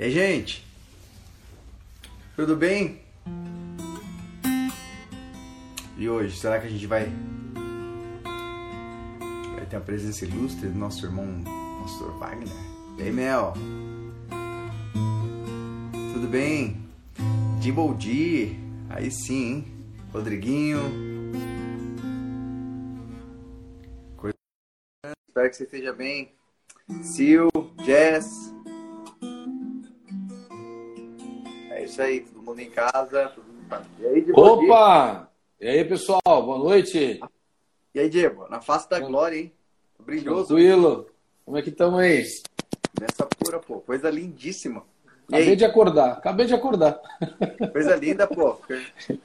E aí, gente? Tudo bem? E hoje, será que a gente vai vai ter a presença ilustre do nosso irmão Pastor Wagner? E aí, Mel? Tudo bem? Dimboldi, aí sim, hein? Rodriguinho. Coisa... Espero que você esteja bem. Sil, Jess. Aí, todo mundo em casa. Mundo... E aí, Dimboldi? Opa! E aí, pessoal, boa noite. E aí, Diego? Na face da glória, hein? Brilhoso. Tranquilo? Como é que estamos aí? Nessa pura, pô. Coisa lindíssima. E Acabei aí? de acordar, acabei de acordar. Coisa linda, pô.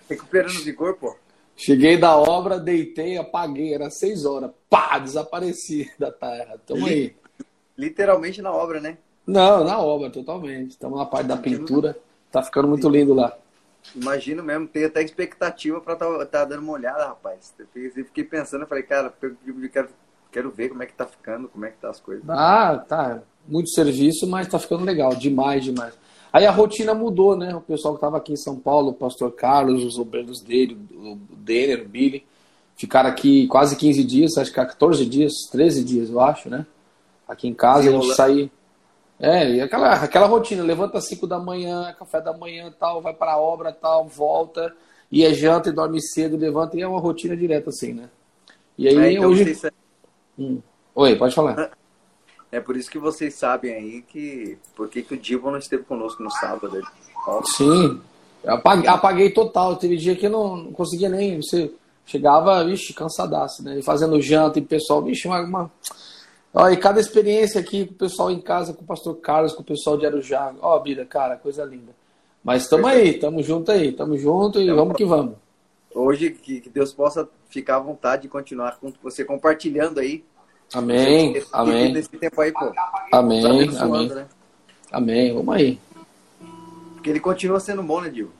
Recuperando vigor, pô. Cheguei da obra, deitei, apaguei, era seis horas. Pá, desapareci da terra. Tamo aí. Literalmente na obra, né? Não, na obra, totalmente. Estamos na parte da pintura. Tá ficando muito lindo lá. Imagino mesmo, tem até expectativa pra tá, tá dando uma olhada, rapaz. Eu fiquei- pensando, eu falei, cara, eu quero, quero ver como é que tá ficando, como é que tá as coisas. Ah, tá. Muito serviço, mas tá ficando legal. Demais, demais. Aí a rotina mudou, né? O pessoal que estava aqui em São Paulo, o pastor Carlos, os obreiros dele, o Denner, o Billy, ficaram aqui quase 15 dias, acho que 14 dias, 13 dias, eu acho, né? Aqui em casa, a gente Desenrolando. É, e aquela, aquela rotina, levanta às 5 da manhã, café da manhã tal, vai para a obra tal, volta, e é janta e dorme cedo, levanta, e é uma rotina direta assim, né? E aí É, então hoje. vocês- Hum. Oi, pode falar. é por isso que vocês sabem aí que por que, que o Divo não esteve conosco no sábado. Ó, Sim, apaguei, apaguei total. Teve dia que eu não, não conseguia nem. Você chegava, vixe, cansadaço, né? E fazendo janta e pessoal, vixe, uma. uma... Ó, e cada experiência aqui com o pessoal em casa, com o pastor Carlos, com o pessoal de Arujá. Ó, vida, cara, coisa linda. Mas estamos aí, estamos junto aí, estamos junto e Tamo vamos que vamos. Hoje, que, que Deus possa ficar à vontade de continuar com você compartilhando aí. Amém, Esse- amém, tempo aí, pô. amém, abençoando, amém, né? amém. Vamos aí. Porque ele continua sendo bom, né, Divo?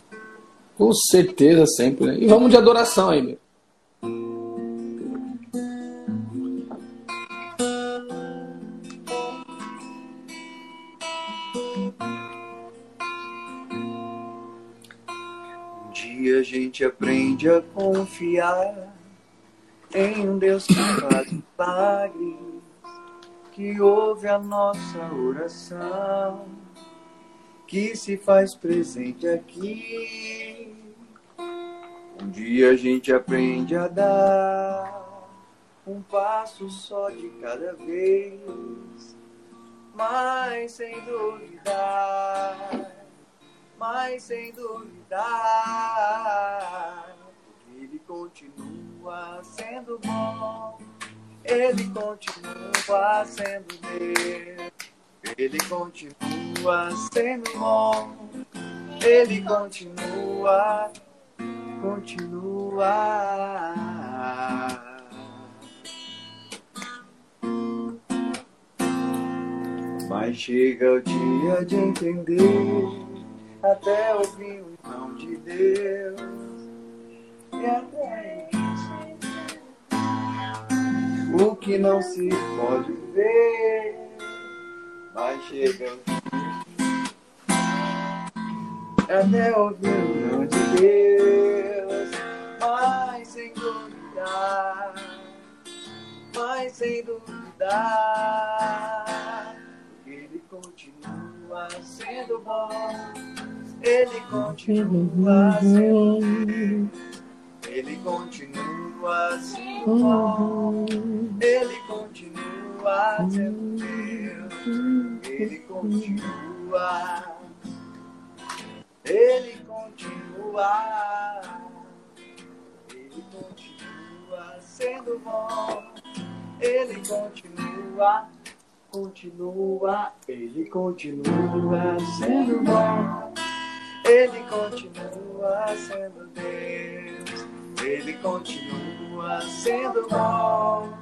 Com certeza, sempre. Né? E vamos de adoração aí, meu. A gente aprende a confiar em um Deus que faz milagres, que ouve a nossa oração, que se faz presente aqui. Um dia a gente aprende a dar um passo só de cada vez, mas sem duvidar mas sem duvidar, ele continua sendo bom, ele continua sendo Deus, ele continua sendo bom, ele continua, continua. Mas chega o dia de entender até ouvir o não de Deus. E até o que não se pode ver, mas chega o dia até ouvir o não de Deus, mas sem duvidar, mas sem duvidar, ele continua sendo bom. Ele continua sendo Ele continua sendo bom. Ele continua sendo Deus. Ele continua. Ele continua. Ele continua sendo bom. Ele continua. Continua. Ele continua sendo bom. Ele continua sendo Deus. Ele continua sendo bom.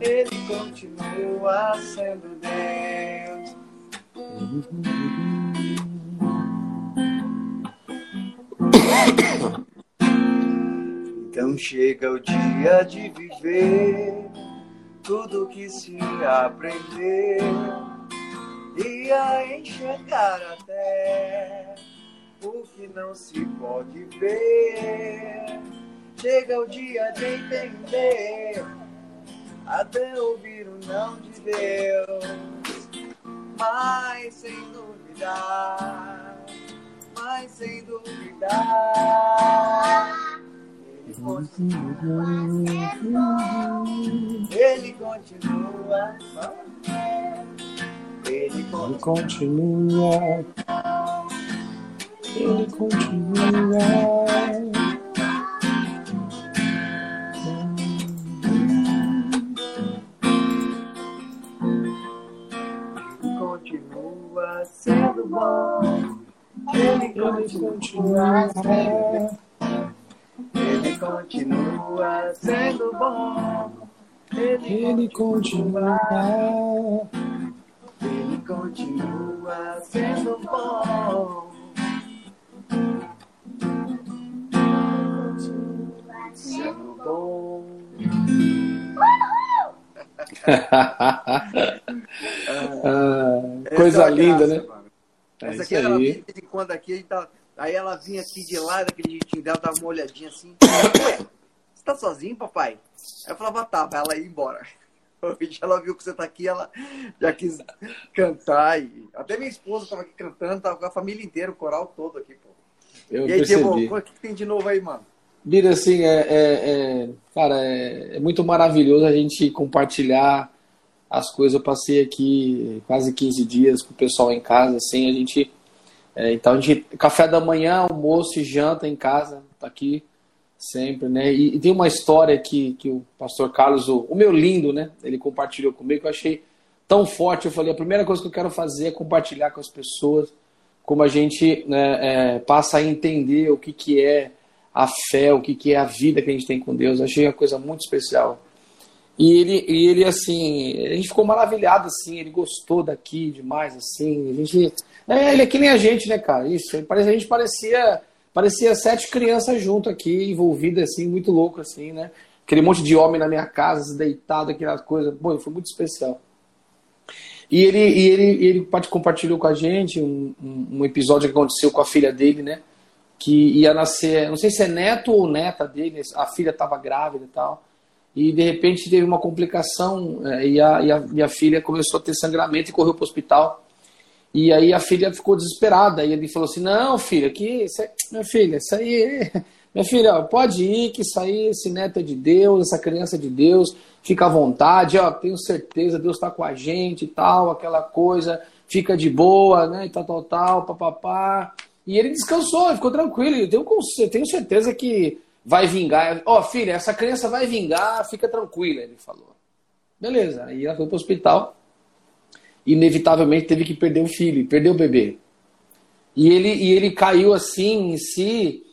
Ele continua sendo Deus. Então chega o dia de viver tudo que se aprendeu e a enxergar até o que não se pode ver. Chega o dia de entender, até ouvir o não de Deus, mas sem duvidar, mas sem duvidar. Ele continua, ele continua, ele continua, ele continua. Continua sendo bom. Ele continua sendo. Ele continua sendo bom. Ele continua. Ele continua sendo bom. Bom. Ah, coisa é linda, graça, né? mano. É Essa isso aqui ela aí. vinha de vez em quando aqui, a gente tá- aí ela vinha aqui de lá, daquele jeitinho dela, dava uma olhadinha assim. Ué, você tá sozinho, papai? Aí eu falava, tá, vai ela ir embora. Hoje ela viu que você tá aqui, ela já quis cantar. E... Até minha esposa tava aqui cantando, tava com a família inteira, o coral todo aqui, pô. Eu e aí, percebi. O que tem de novo aí, mano? Bira, assim, é, é- é- cara, é, é muito maravilhoso a gente compartilhar as coisas. Eu passei aqui quase 15 dias com o pessoal em casa, assim, a gente. é, então, a gente. Café da manhã, almoço e janta em casa, tá aqui sempre, né? E, e tem uma história que, que o pastor Carlos, o, o meu lindo, né? Ele compartilhou comigo, que eu achei tão forte. Eu falei: a primeira coisa que eu quero fazer é compartilhar com as pessoas como a gente né, é, passa a entender o que, que é a fé, o que, que é a vida que a gente tem com Deus. Eu achei uma coisa muito especial. E ele, e ele assim, a gente ficou maravilhado, assim, ele gostou daqui demais, assim, a gente... É, ele é que nem a gente, né, cara? Isso, parece- a gente parecia, parecia sete crianças junto aqui, envolvidas, assim, muito louco, assim, né? Aquele monte de homem na minha casa, deitado, aquelas coisas. Bom, foi muito especial. E ele, e ele, ele part- compartilhou com a gente um, um episódio que aconteceu com a filha dele, né? Que ia nascer, não sei se é neto ou neta dele, a filha estava grávida e tal. E de repente teve uma complicação eh, e, a, e, a, filha começou a ter sangramento e correu para o hospital. E aí a filha ficou desesperada. E ele falou assim: Não, filha, que isso aí- minha filha, isso aí, minha filha, ó, pode ir, que isso aí, esse neto é de Deus, essa criança é de Deus, fica à vontade, ó, tenho certeza, Deus está com a gente e tal, aquela coisa, fica de boa, né? E tal, tal, tal, papapá. E ele descansou, ficou tranquilo. Eu tenho, eu tenho certeza que vai vingar. Ó, filha, essa criança vai vingar, fica tranquila, ele falou. Beleza, aí ela foi para o hospital inevitavelmente teve que perder o filho, perdeu o bebê. E ele, e ele caiu assim em si,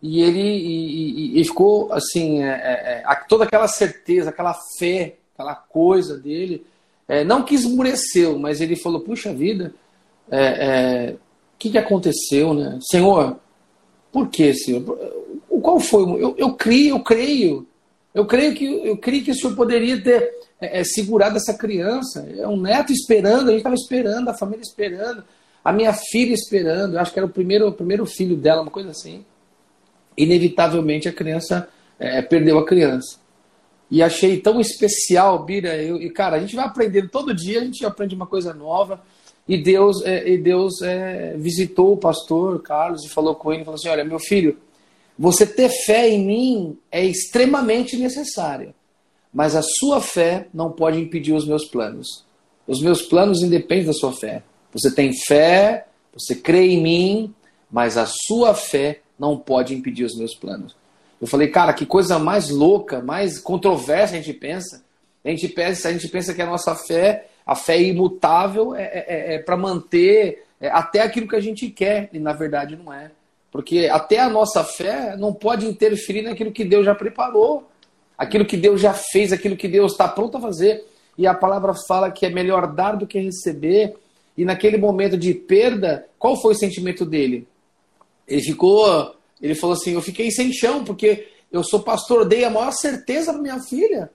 e ele e, e- e ficou assim, é, é, é, toda aquela certeza, aquela fé, aquela coisa dele, é, não que esmureceu, mas ele falou: Puxa vida, é, que, que aconteceu, né? Senhor, por que, Senhor? Qual foi? Eu, eu creio, eu creio. Eu creio que eu creio que o senhor poderia ter é, é, segurado essa criança. É um neto esperando, a gente estava esperando, a família esperando, a minha filha esperando. Eu acho que era o primeiro, o primeiro filho dela, uma coisa assim. Inevitavelmente a criança é, perdeu a criança. E achei tão especial, Bira. Eu, e cara, a gente vai aprendendo todo dia, a gente aprende uma coisa nova. E Deus, é, e Deus é, visitou o pastor Carlos e falou com ele, falou assim: olha, meu filho, você ter fé em mim é extremamente necessário, mas a sua fé não pode impedir os meus planos. Os meus planos independem da sua fé. Você tem fé, você crê em mim, mas a sua fé não pode impedir os meus planos. Eu falei, cara, que coisa mais louca, mais controversa a gente pensa. A gente pensa, a gente pensa que a nossa fé, a fé imutável, é, é, é para manter é, até aquilo que a gente quer, e na verdade não é. Porque até a nossa fé não pode interferir naquilo que Deus já preparou, aquilo que Deus já fez, aquilo que Deus está pronto a fazer. E a palavra fala que é melhor dar do que receber. E naquele momento de perda, qual foi o sentimento dele? Ele ficou, ele falou assim: Eu fiquei sem chão, porque eu sou pastor, dei a maior certeza para minha filha.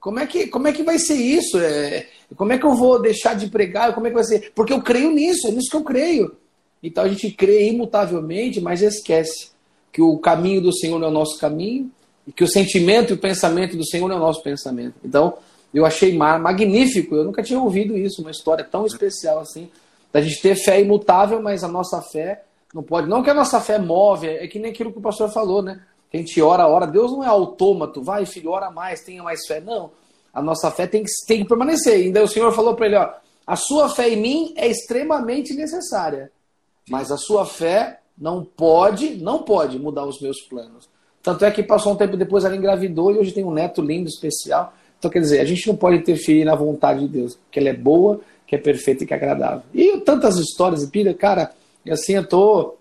Como é que, como é que vai ser isso? É, como é que eu vou deixar de pregar? Como é que vai ser? Porque eu creio nisso, é nisso que eu creio. Então a gente crê imutavelmente, mas esquece que o caminho do Senhor é o nosso caminho e que o sentimento e o pensamento do Senhor é o nosso pensamento. Então eu achei magnífico, eu nunca tinha ouvido isso, uma história tão especial assim, da gente ter fé imutável, mas a nossa fé não pode. Não que a nossa fé move, é que nem aquilo que o pastor falou, né? A gente ora, ora. Deus não é autômato, vai, filho, ora mais, tenha mais fé. Não. A nossa fé tem que, tem que permanecer. Ainda o Senhor falou para ele: ó, a sua fé em mim é extremamente necessária, mas a sua fé não pode, não pode mudar os meus planos. Tanto é que passou um tempo depois ela engravidou e hoje tem um neto lindo, especial. Então, quer dizer, a gente não pode interferir na vontade de Deus, que ela é boa, que é perfeita e que é agradável. E tantas histórias, Pira, cara, assim, eu tô.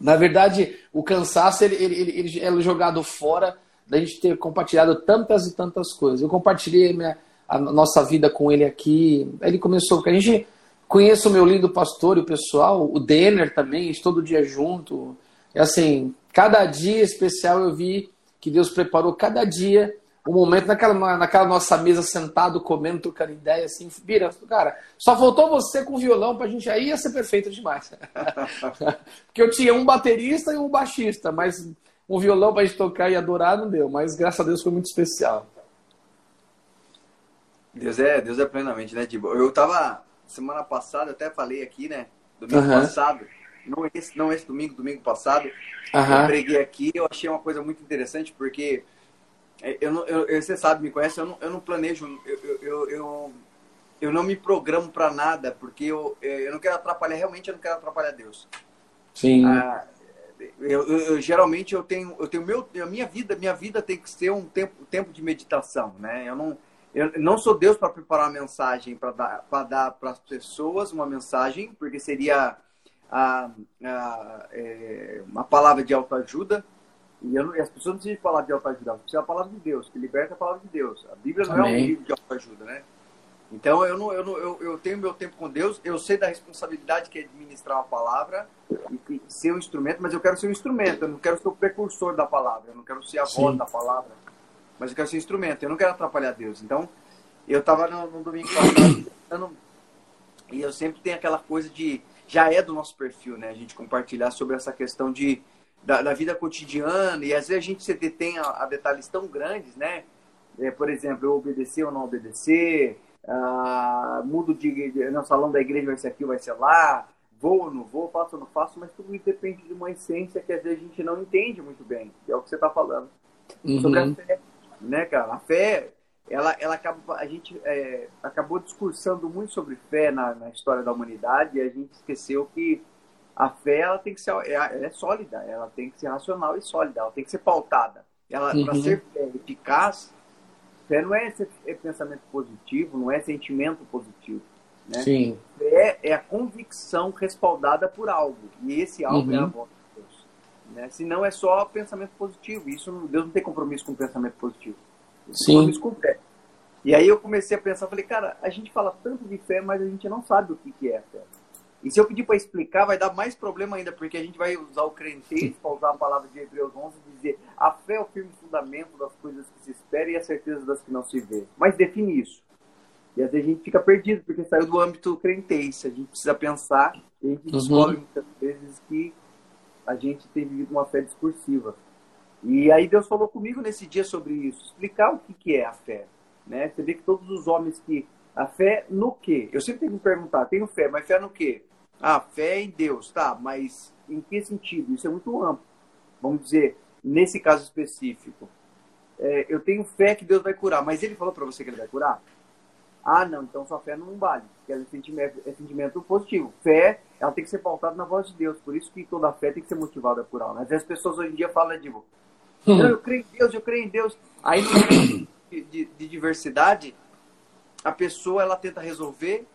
Na verdade, o cansaço ele, ele, ele, ele é jogado fora da gente ter compartilhado tantas e tantas coisas. Eu compartilhei minha, a nossa vida com ele aqui. Ele começou, porque a gente conhece o meu lindo pastor e o pessoal, o Denner também, todo dia junto. É assim, cada dia especial eu vi que Deus preparou cada dia um momento naquela, naquela nossa mesa sentado, comendo, trocando ideia, assim, vira, cara, só faltou você com o violão pra gente aí ia ser perfeito demais. Porque eu tinha um baterista e um baixista, mas um violão pra gente tocar e adorar não deu, mas graças a Deus foi muito especial. Deus é, Deus é plenamente, né, Dibo? Eu tava, semana passada, até falei aqui, né, domingo uhum. passado, não esse, não esse domingo, domingo passado, uhum. eu preguei aqui, eu achei uma coisa muito interessante, porque eu, não, eu, você sabe, me conhece, eu não, eu não planejo, eu, eu, eu, eu não me programo para nada, porque eu, é, eu não quero atrapalhar, realmente eu não quero atrapalhar Deus. Sim. Ah, eu, eu, geralmente eu tenho, eu tenho meu, a minha vida, minha vida tem que ser um tempo, tempo de meditação, né? Eu não, eu não sou Deus para preparar uma mensagem para dar para dar para as pessoas uma mensagem, porque seria a, a é, uma palavra de autoajuda, e, não, e, as pessoas não precisam falar de autoajuda, elas precisam da palavra de Deus, que liberta a palavra de Deus. A Bíblia não Amém. é um livro de autoajuda, né? Então eu, não, eu, não, eu, eu tenho meu tempo com Deus, eu sei da responsabilidade que é administrar a palavra e, ser um instrumento, mas eu quero ser um instrumento, eu não quero ser o precursor da palavra, eu não quero ser a Sim. voz da palavra, mas eu quero ser um instrumento, eu não quero atrapalhar Deus. Então eu estava no, no, domingo passado e eu sempre tenho aquela coisa de, já é do nosso perfil, né? A gente compartilhar sobre essa questão de da, da, vida cotidiana, e às vezes a gente se detém a, a detalhes tão grandes, né? É, por exemplo, eu obedecer ou não obedecer, ah, mudo de, no salão da igreja vai ser aqui, vai ser lá, vou ou não vou, faço ou não faço, mas tudo depende de uma essência que às vezes a gente não entende muito bem, que é o que você está falando. Uhum. Sobre a fé, né, cara? A fé, ela, ela acaba, a gente é, acabou discursando muito sobre fé na, na história da humanidade e a gente esqueceu que a fé ela tem que ser é, ela é sólida, ela tem que ser racional e sólida, ela tem que ser pautada. Ela uhum. para ser fé eficaz, fé não é, é, pensamento positivo, não é sentimento positivo, né? Sim. Fé é a convicção respaldada por algo e esse algo uhum. é a uhum. voz de Deus. Né? Se não é só pensamento positivo, isso Deus não tem compromisso com pensamento positivo. Sim. Compromisso com fé. E aí eu comecei a pensar, falei, cara, a gente fala tanto de fé, mas a gente não sabe o que, que é fé. E se eu pedir para explicar, vai dar mais problema ainda, porque a gente vai usar o crentez para usar a palavra de Hebreus 11 e dizer a fé é o firme fundamento das coisas que se esperam e a certeza das que não se vê. Mas define isso. E às vezes a gente fica perdido, porque saiu do âmbito crentez. A gente precisa pensar e a gente uhum. descobre muitas vezes que a gente tem vivido uma fé discursiva. E aí Deus falou comigo nesse dia sobre isso, explicar o que, que é a fé. Né? Você vê que todos os homens que a fé no quê? Eu sempre tenho que me perguntar, tenho fé, mas fé no quê? Ah, fé em Deus, tá, mas em que sentido? Isso é muito amplo. Vamos dizer, nesse caso específico, é, eu tenho fé que Deus vai curar, mas ele falou para você que ele vai curar? Ah, não, então sua fé não vale, porque é sentimento, é sentimento positivo. Fé, ela tem que ser pautada na voz de Deus, por isso que toda fé tem que ser motivada por algo. Às vezes as pessoas hoje em dia falam de, não, eu creio em Deus, eu creio em Deus. Aí no de, de, de diversidade, a pessoa ela tenta resolver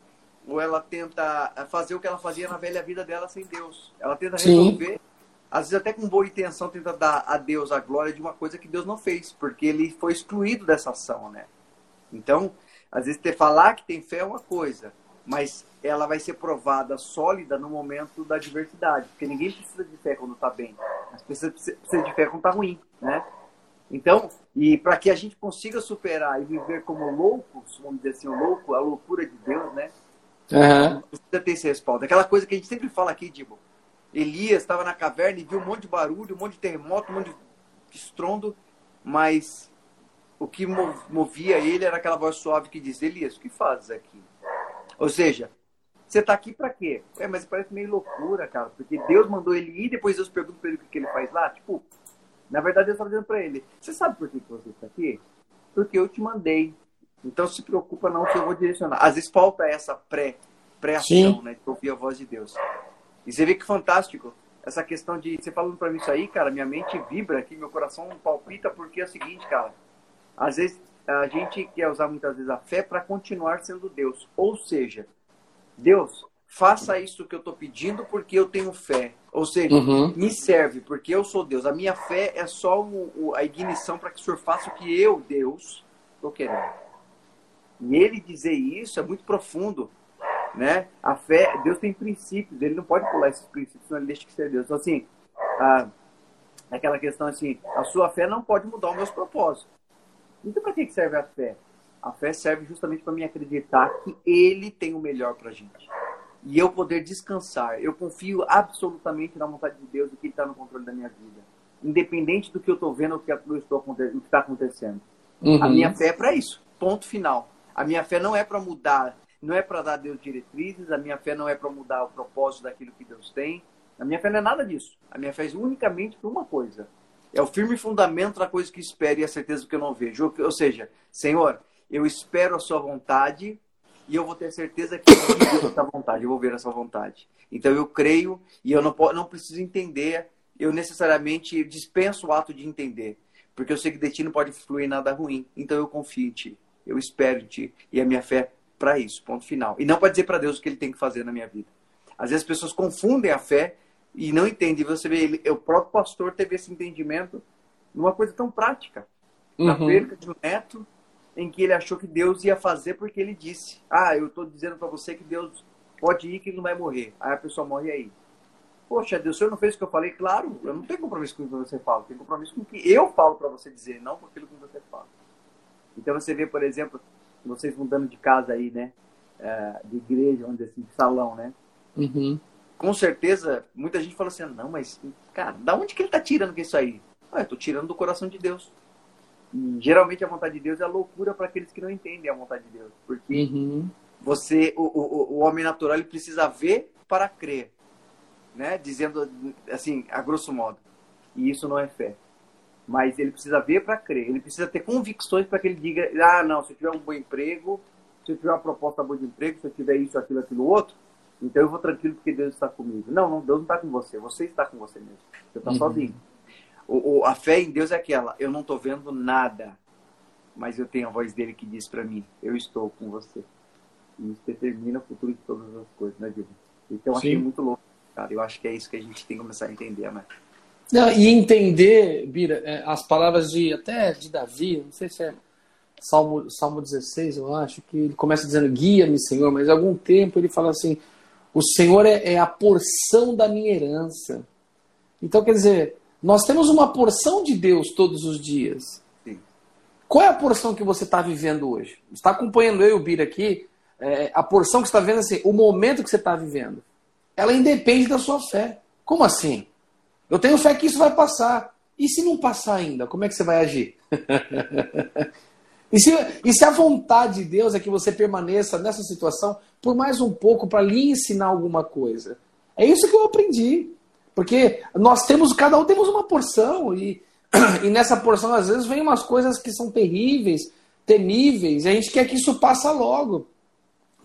ou ela tenta fazer o que ela fazia na velha vida dela sem Deus. Ela tenta resolver, Sim. às vezes até com boa intenção, tenta dar a Deus a glória de uma coisa que Deus não fez, porque ele foi excluído dessa ação, né? Então, às vezes ter falar que tem fé é uma coisa, mas ela vai ser provada sólida no momento da adversidade, porque ninguém precisa de fé quando está bem, mas precisa, precisa de fé quando está ruim, né? Então, e para que a gente consiga superar e viver como loucos, vamos dizer assim, o louco, a loucura de Deus, né? Uhum. Precisa ter esse respaldo. Aquela coisa que a gente sempre fala aqui, Dibo. Elias estava na caverna e viu um monte de barulho, um monte de terremoto, um monte de estrondo, mas o que movia ele era aquela voz suave que diz: Elias, o que fazes aqui? Ou seja, você está aqui para quê? É, mas parece meio loucura, cara, porque Deus mandou ele ir, depois Deus pergunta para ele o que ele faz lá. Tipo, na verdade, Deus está dizendo para ele: Você sabe por que você está aqui? Porque eu te mandei. Então se preocupa não que eu vou direcionar. Às vezes falta essa pré, pré-ação, né? De ouvir a voz de Deus. E você vê que fantástico. Essa questão de você falando para mim isso aí, cara, minha mente vibra aqui, meu coração palpita, porque é o seguinte, cara. Às vezes a gente quer usar muitas vezes a fé para continuar sendo Deus. Ou seja, Deus, faça isso que eu estou pedindo porque eu tenho fé. Ou seja, uhum. me serve porque eu sou Deus. A minha fé é só o, o, a ignição para que o Senhor faça o que eu, Deus, estou querendo. E ele dizer isso é muito profundo. Né? A fé, Deus tem princípios, ele não pode pular esses princípios, senão ele deixa de ser Deus. Então, assim, a, aquela questão assim, a sua fé não pode mudar os meus propósitos. Então, para que serve a fé? A fé serve justamente para me acreditar que Ele tem o melhor para a gente. E eu poder descansar. Eu confio absolutamente na vontade de Deus e que Ele está no controle da minha vida. Independente do que eu estou vendo, o que está acontecendo. Uhum. A minha fé é para isso. Ponto final. A minha fé não é para mudar, não é para dar a Deus diretrizes, a minha fé não é para mudar o propósito daquilo que Deus tem. A minha fé não é nada disso. A minha fé é unicamente para uma coisa: é o firme fundamento da coisa que espero e a certeza do que eu não vejo. Ou seja, Senhor, eu espero a sua vontade e eu vou ter certeza que eu vou essa vontade, eu vou ver a sua vontade. Então eu creio e eu não, não preciso entender, eu necessariamente dispenso o ato de entender, porque eu sei que de ti não pode fluir nada ruim. Então eu confio em ti, eu espero em ti e a minha fé para isso, ponto final. E não para dizer para Deus o que ele tem que fazer na minha vida. Às vezes as pessoas confundem a fé e não entende. Você vê, ele, o próprio pastor teve esse entendimento numa coisa tão prática. Uhum. Na perca de um neto, em que ele achou que Deus ia fazer porque ele disse: Ah, eu estou dizendo para você que Deus pode ir, que ele não vai morrer. Aí a pessoa morre aí. Poxa, Deus, o senhor não fez o que eu falei? Claro, eu não tenho compromisso com o que você fala, tenho compromisso com o que eu falo para você dizer, não com aquilo que você fala. Então você vê, por exemplo, vocês mudando de casa aí, né? É, de igreja, onde assim, de salão, né? Uhum com certeza, muita gente fala assim, não, mas, cara, da onde que ele está tirando isso aí? Ah, eu tô tirando do coração de Deus. E, geralmente a vontade de Deus é loucura para aqueles que não entendem a vontade de Deus. Porque uhum. você, o, o, o homem natural, ele precisa ver para crer. Né? Dizendo, assim, a grosso modo. E isso não é fé. Mas ele precisa ver para crer. Ele precisa ter convicções para que ele diga, ah, não, se eu tiver um bom emprego, se eu tiver uma proposta boa de emprego, se eu tiver isso, aquilo, aquilo, outro, então eu vou tranquilo porque Deus está comigo. Não, não Deus não está com você. Você está com você mesmo. Você está uhum. sozinho. O, o, a fé em Deus é aquela. Eu não estou vendo nada, mas eu tenho a voz dele que diz para mim: Eu estou com você. E isso determina o futuro de todas as coisas, né, Diego? Então eu achei muito louco, cara. Eu acho que é isso que a gente tem que começar a entender, né? Não, e entender, Bira, é, as palavras de até de Davi, não sei se é Salmo, Salmo 16, eu acho, que ele começa dizendo, guia-me, Senhor, mas há algum tempo ele fala assim, o Senhor é, é a porção da minha herança. Então, quer dizer, nós temos uma porção de Deus todos os dias. Sim. Qual é a porção que você está vivendo hoje? Está acompanhando eu e o Bira aqui, é, a porção que você está vendo, assim, o momento que você está vivendo. Ela independe da sua fé. Como assim? Eu tenho fé que isso vai passar. E se não passar ainda, como é que você vai agir? e, se, e se a vontade de Deus é que você permaneça nessa situação, por mais um pouco para lhe ensinar alguma coisa. É isso que eu aprendi. Porque nós temos, cada um temos uma porção, e, e nessa porção às vezes vem umas coisas que são terríveis, temíveis, e a gente quer que isso passe logo.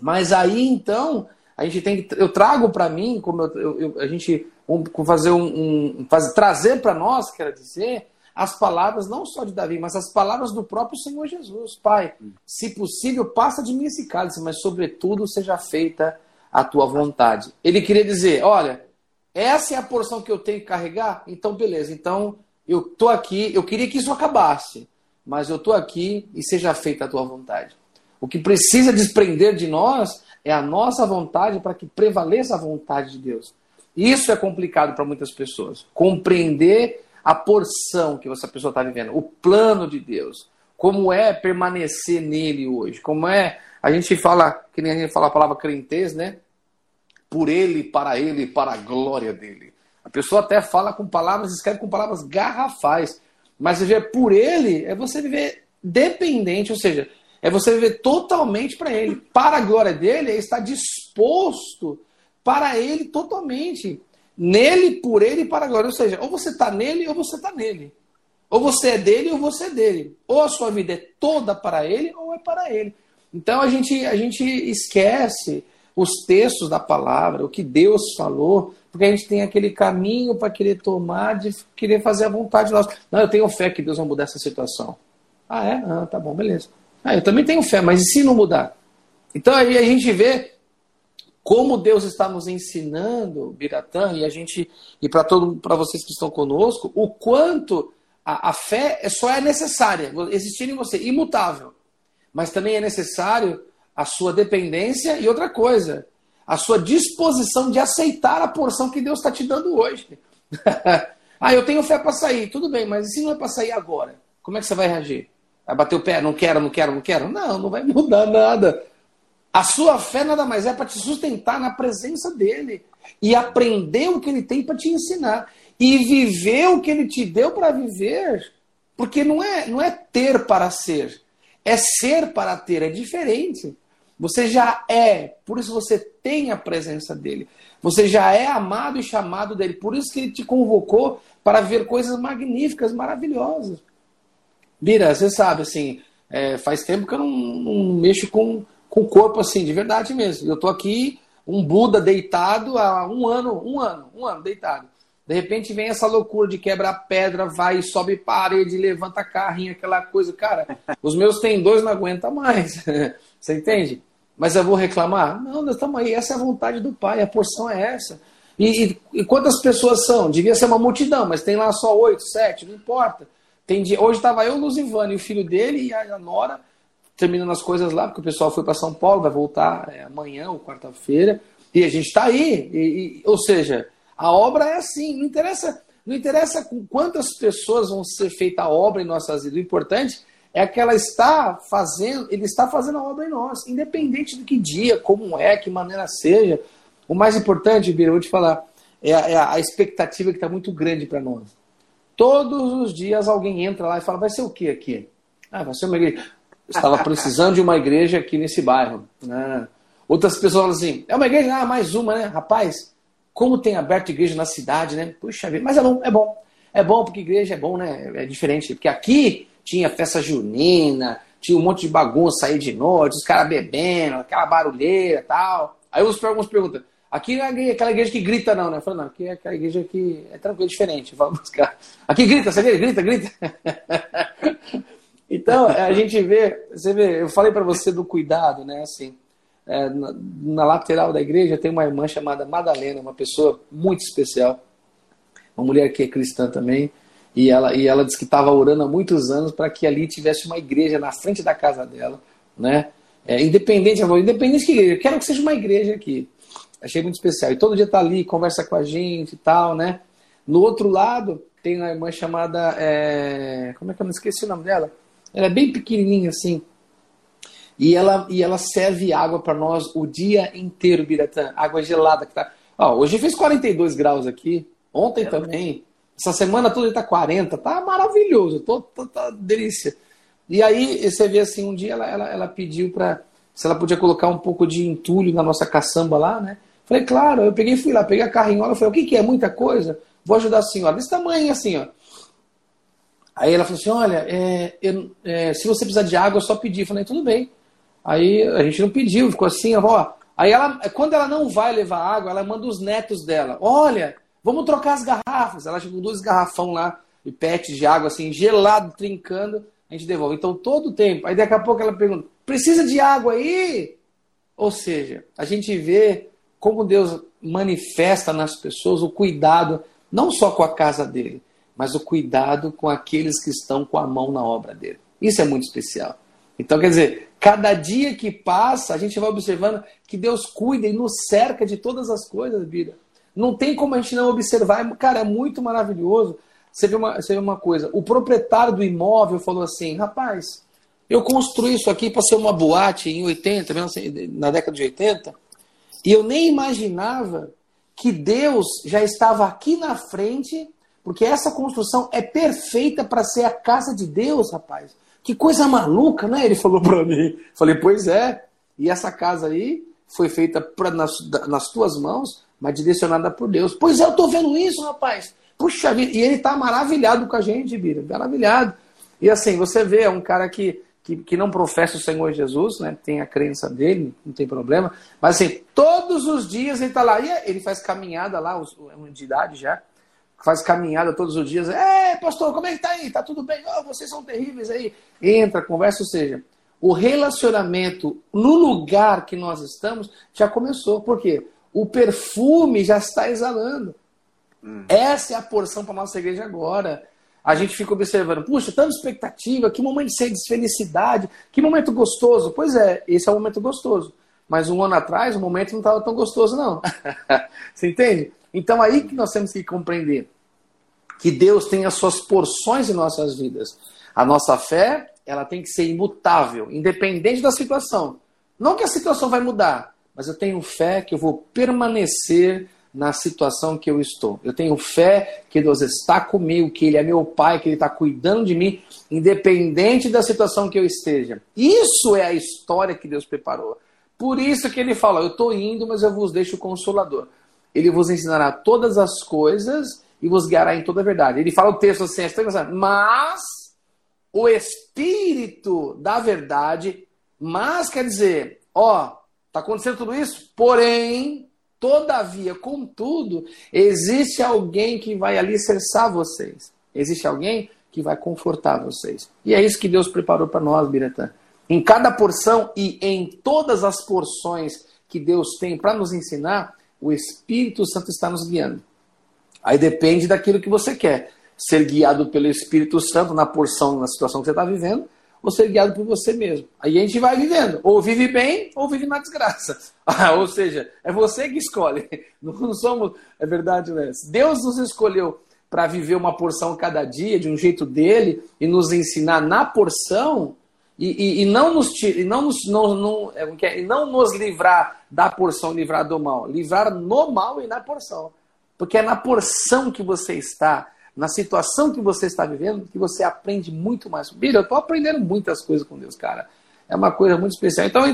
Mas aí então, a gente tem que. Eu trago para mim, como eu, eu, a gente um, fazer um, um fazer, trazer para nós, quero dizer, as palavras não só de Davi, mas as palavras do próprio Senhor Jesus. Pai, se possível, passa de mim esse cálice, mas sobretudo seja feita a tua vontade. Ele queria dizer, olha, essa é a porção que eu tenho que carregar? Então, beleza. Então, eu tô aqui, eu queria que isso acabasse, mas eu tô aqui e seja feita a tua vontade. O que precisa desprender de nós é a nossa vontade para que prevaleça a vontade de Deus. Isso é complicado para muitas pessoas. Compreender a porção que essa pessoa está vivendo, o plano de Deus, como é permanecer nele hoje, como é a gente fala, que nem a gente fala a palavra crentez, né? Por ele, para ele, para a glória dele. A pessoa até fala com palavras, escreve com palavras garrafais, mas viver por ele é você viver dependente, ou seja, é você viver totalmente para ele. Para a glória dele é estar disposto para ele totalmente. Nele, por ele e para a glória. Ou seja, ou você está nele ou você está nele. Ou você é dele ou você é dele. Ou a sua vida é toda para ele ou é para ele. Então a gente, a gente esquece os textos da palavra, o que Deus falou, porque a gente tem aquele caminho para querer tomar, de querer fazer a vontade nossa. Não, eu tenho fé que Deus vai mudar essa situação. Ah, é? Ah, tá bom, beleza. Ah, eu também tenho fé, mas e se não mudar? Então aí a gente vê como Deus está nos ensinando, Biratã, e a gente e para todo para vocês que estão conosco, o quanto a, a fé é só é necessária existir em você, imutável. Mas também é necessário a sua dependência e outra coisa, a sua disposição de aceitar a porção que Deus está te dando hoje. ah, eu tenho fé para sair, tudo bem, mas e se não é para sair agora? Como é que você vai reagir? Vai bater o pé? Não quero, não quero, não quero? Não, não vai mudar nada. A sua fé nada mais é para te sustentar na presença dele e aprender o que ele tem para te ensinar e viver o que ele te deu para viver, porque não é, não é ter para ser, é ser para ter, é diferente. Você já é, por isso você tem a presença dele. Você já é amado e chamado dele, por isso que ele te convocou para ver coisas magníficas, maravilhosas. Bira, você sabe, assim, é, faz tempo que eu não, não mexo com, com o corpo assim, de verdade mesmo. Eu tô aqui, um Buda deitado há um ano, um ano, um ano deitado. De repente vem essa loucura de quebrar pedra, vai, sobe parede, levanta carrinho, aquela coisa. Cara, os meus tem dois, não aguenta mais. Você entende? Mas eu vou reclamar? Não, nós estamos aí, essa é a vontade do Pai, a porção é essa. E, e, e, quantas pessoas são? Devia ser uma multidão, mas tem lá só oito, sete, não importa. Tem dia... Hoje estava eu, Luzivane, e o filho dele e a Nora terminando as coisas lá, porque o pessoal foi para São Paulo, vai voltar é, amanhã ou quarta-feira, e a gente está aí. E, e, ou seja, a obra é assim, não interessa, não interessa com quantas pessoas vão ser feita a obra em nossas vidas. O importante é que ela está fazendo, ele está fazendo a obra em nós, independente do que dia, como é, que maneira seja. O mais importante, Bira, eu vou te falar, é a, é a expectativa que está muito grande para nós. Todos os dias alguém entra lá e fala, vai ser o que aqui? Ah, vai ser uma igreja. Estava precisando de uma igreja aqui nesse bairro. Ah. Outras pessoas falam assim, é uma igreja? Ah, mais uma, né? Rapaz, como tem aberto igreja na cidade, né? Puxa vida, mas é bom, é bom. É bom porque igreja é bom, né? É diferente. Porque aqui tinha festa junina, tinha um monte de bagunça aí de noite, os caras bebendo, aquela barulheira e tal. Aí os alguns perguntam, aqui não é aquela igreja que grita, não, né? Eu falo, não, aqui é aquela igreja que é tranquilo, é diferente. Vamos buscar. Aqui grita, você vê? Grita, grita. então, a gente vê, você vê, eu falei para você do cuidado, né? Assim, é, na, na, lateral da igreja tem uma irmã chamada Madalena, uma pessoa muito especial, uma mulher que é cristã também, e ela, e ela disse que estava orando há muitos anos para que ali tivesse uma igreja na frente da casa dela, né? É, independente, independente que igreja, quero que seja uma igreja aqui. Achei muito especial. E todo dia tá ali, conversa com a gente e tal, né? No outro lado, tem uma irmã chamada. É... Como é que eu não esqueci o nome dela? Ela é bem pequenininha assim. E ela, e ela serve água para nós o dia inteiro, Biratã. Água gelada. que tá. Ó, hoje fez 42 graus aqui. Ontem é, também. Essa semana toda está 40. Tá maravilhoso. Tô, tô, tá delícia. E aí você vê assim, um dia ela, ela, ela pediu para se ela podia colocar um pouco de entulho na nossa caçamba lá, né? Falei, claro, eu peguei fui lá, peguei a carrinhola, falei, o que, que é? Muita coisa? Vou ajudar a senhora. Desse tamanho assim, ó. Aí ela falou assim: olha, é, eu, é, se você precisar de água, é só pedir. Eu falei, tudo bem. Aí a gente não pediu, ficou assim, ó. Aí ela, quando ela não vai levar água, ela manda os netos dela. Olha, vamos trocar as garrafas. Ela chegou com dois garrafão lá, e pet de água assim, gelado, trincando, a gente devolve. Então todo o tempo. Aí daqui a pouco ela pergunta: precisa de água aí? Ou seja, a gente vê como Deus manifesta nas pessoas o cuidado, não só com a casa dele, mas o cuidado com aqueles que estão com a mão na obra dele. Isso é muito especial. Então, quer dizer, cada dia que passa, a gente vai observando que Deus cuida e nos cerca de todas as coisas, vida. Não tem como a gente não observar. Cara, é muito maravilhoso. você vê, uma, você vê uma coisa, o proprietário do imóvel falou assim, rapaz, eu construí isso aqui para ser uma boate em 80, na década de 80, e eu nem imaginava que Deus já estava aqui na frente, porque essa construção é perfeita para ser a casa de Deus, rapaz. Que coisa maluca, né? Ele falou para mim. Falei, pois é. E essa casa aí foi feita pra, nas, nas tuas mãos, mas direcionada por Deus. Pois é, eu estou vendo isso, rapaz. Puxa vida. E ele está maravilhado com a gente, Bira. Maravilhado. E assim, você vê, é um cara que que, que não professa o Senhor Jesus, né? tem a crença dele, não tem problema. Mas assim, todos os dias ele está lá, e ele faz caminhada lá, é uma de idade já, faz caminhada todos os dias. É, pastor, como é que tá aí? Tá tudo bem? Oh, vocês são terríveis aí. Entra, conversa, ou seja, o relacionamento no lugar que nós estamos já começou. Por quê? O perfume já está exalando. Hum. Essa é a porção para nossa igreja agora a gente fica observando, puxa, tanta expectativa, que momento de felicidade, que momento gostoso. Pois é, esse é o momento gostoso. Mas um ano atrás, o momento não estava tão gostoso, não. Você entende? Então aí que nós temos que compreender que Deus tem as suas porções em nossas vidas. A nossa fé, ela tem que ser imutável, independente da situação. Não que a situação vai mudar, mas eu tenho fé que eu vou permanecer na situação que eu estou. Eu tenho fé que Deus está comigo, que Ele é meu Pai, que Ele está cuidando de mim, independente da situação que eu esteja. Isso é a história que Deus preparou. Por isso que Ele fala: Eu estou indo, mas eu vos deixo o Consolador. Ele vos ensinará todas as coisas e vos guiará em toda a verdade. Ele fala o texto assim, mas o Espírito da verdade, mas quer dizer, ó, está acontecendo tudo isso, porém Todavia, contudo, existe alguém que vai alicerçar vocês. Existe alguém que vai confortar vocês. E é isso que Deus preparou para nós, Biratã. Em cada porção e em todas as porções que Deus tem para nos ensinar, o Espírito Santo está nos guiando. Aí depende daquilo que você quer. Ser guiado pelo Espírito Santo na porção, na situação que você está vivendo, ou ser guiado por você mesmo. Aí a gente vai vivendo. Ou vive bem, ou vive na desgraça. Ah, ou seja, é você que escolhe. Não somos. É verdade, né? Deus nos escolheu para viver uma porção cada dia, de um jeito dele, e nos ensinar na porção, e, e, e não nos e não nos não, não, é, e não nos livrar da porção, livrar do mal. Livrar no mal e na porção. Porque é na porção que você está na situação que você está vivendo, que você aprende muito mais. Bíblia, eu estou aprendendo muitas coisas com Deus, cara. É uma coisa muito especial. Então,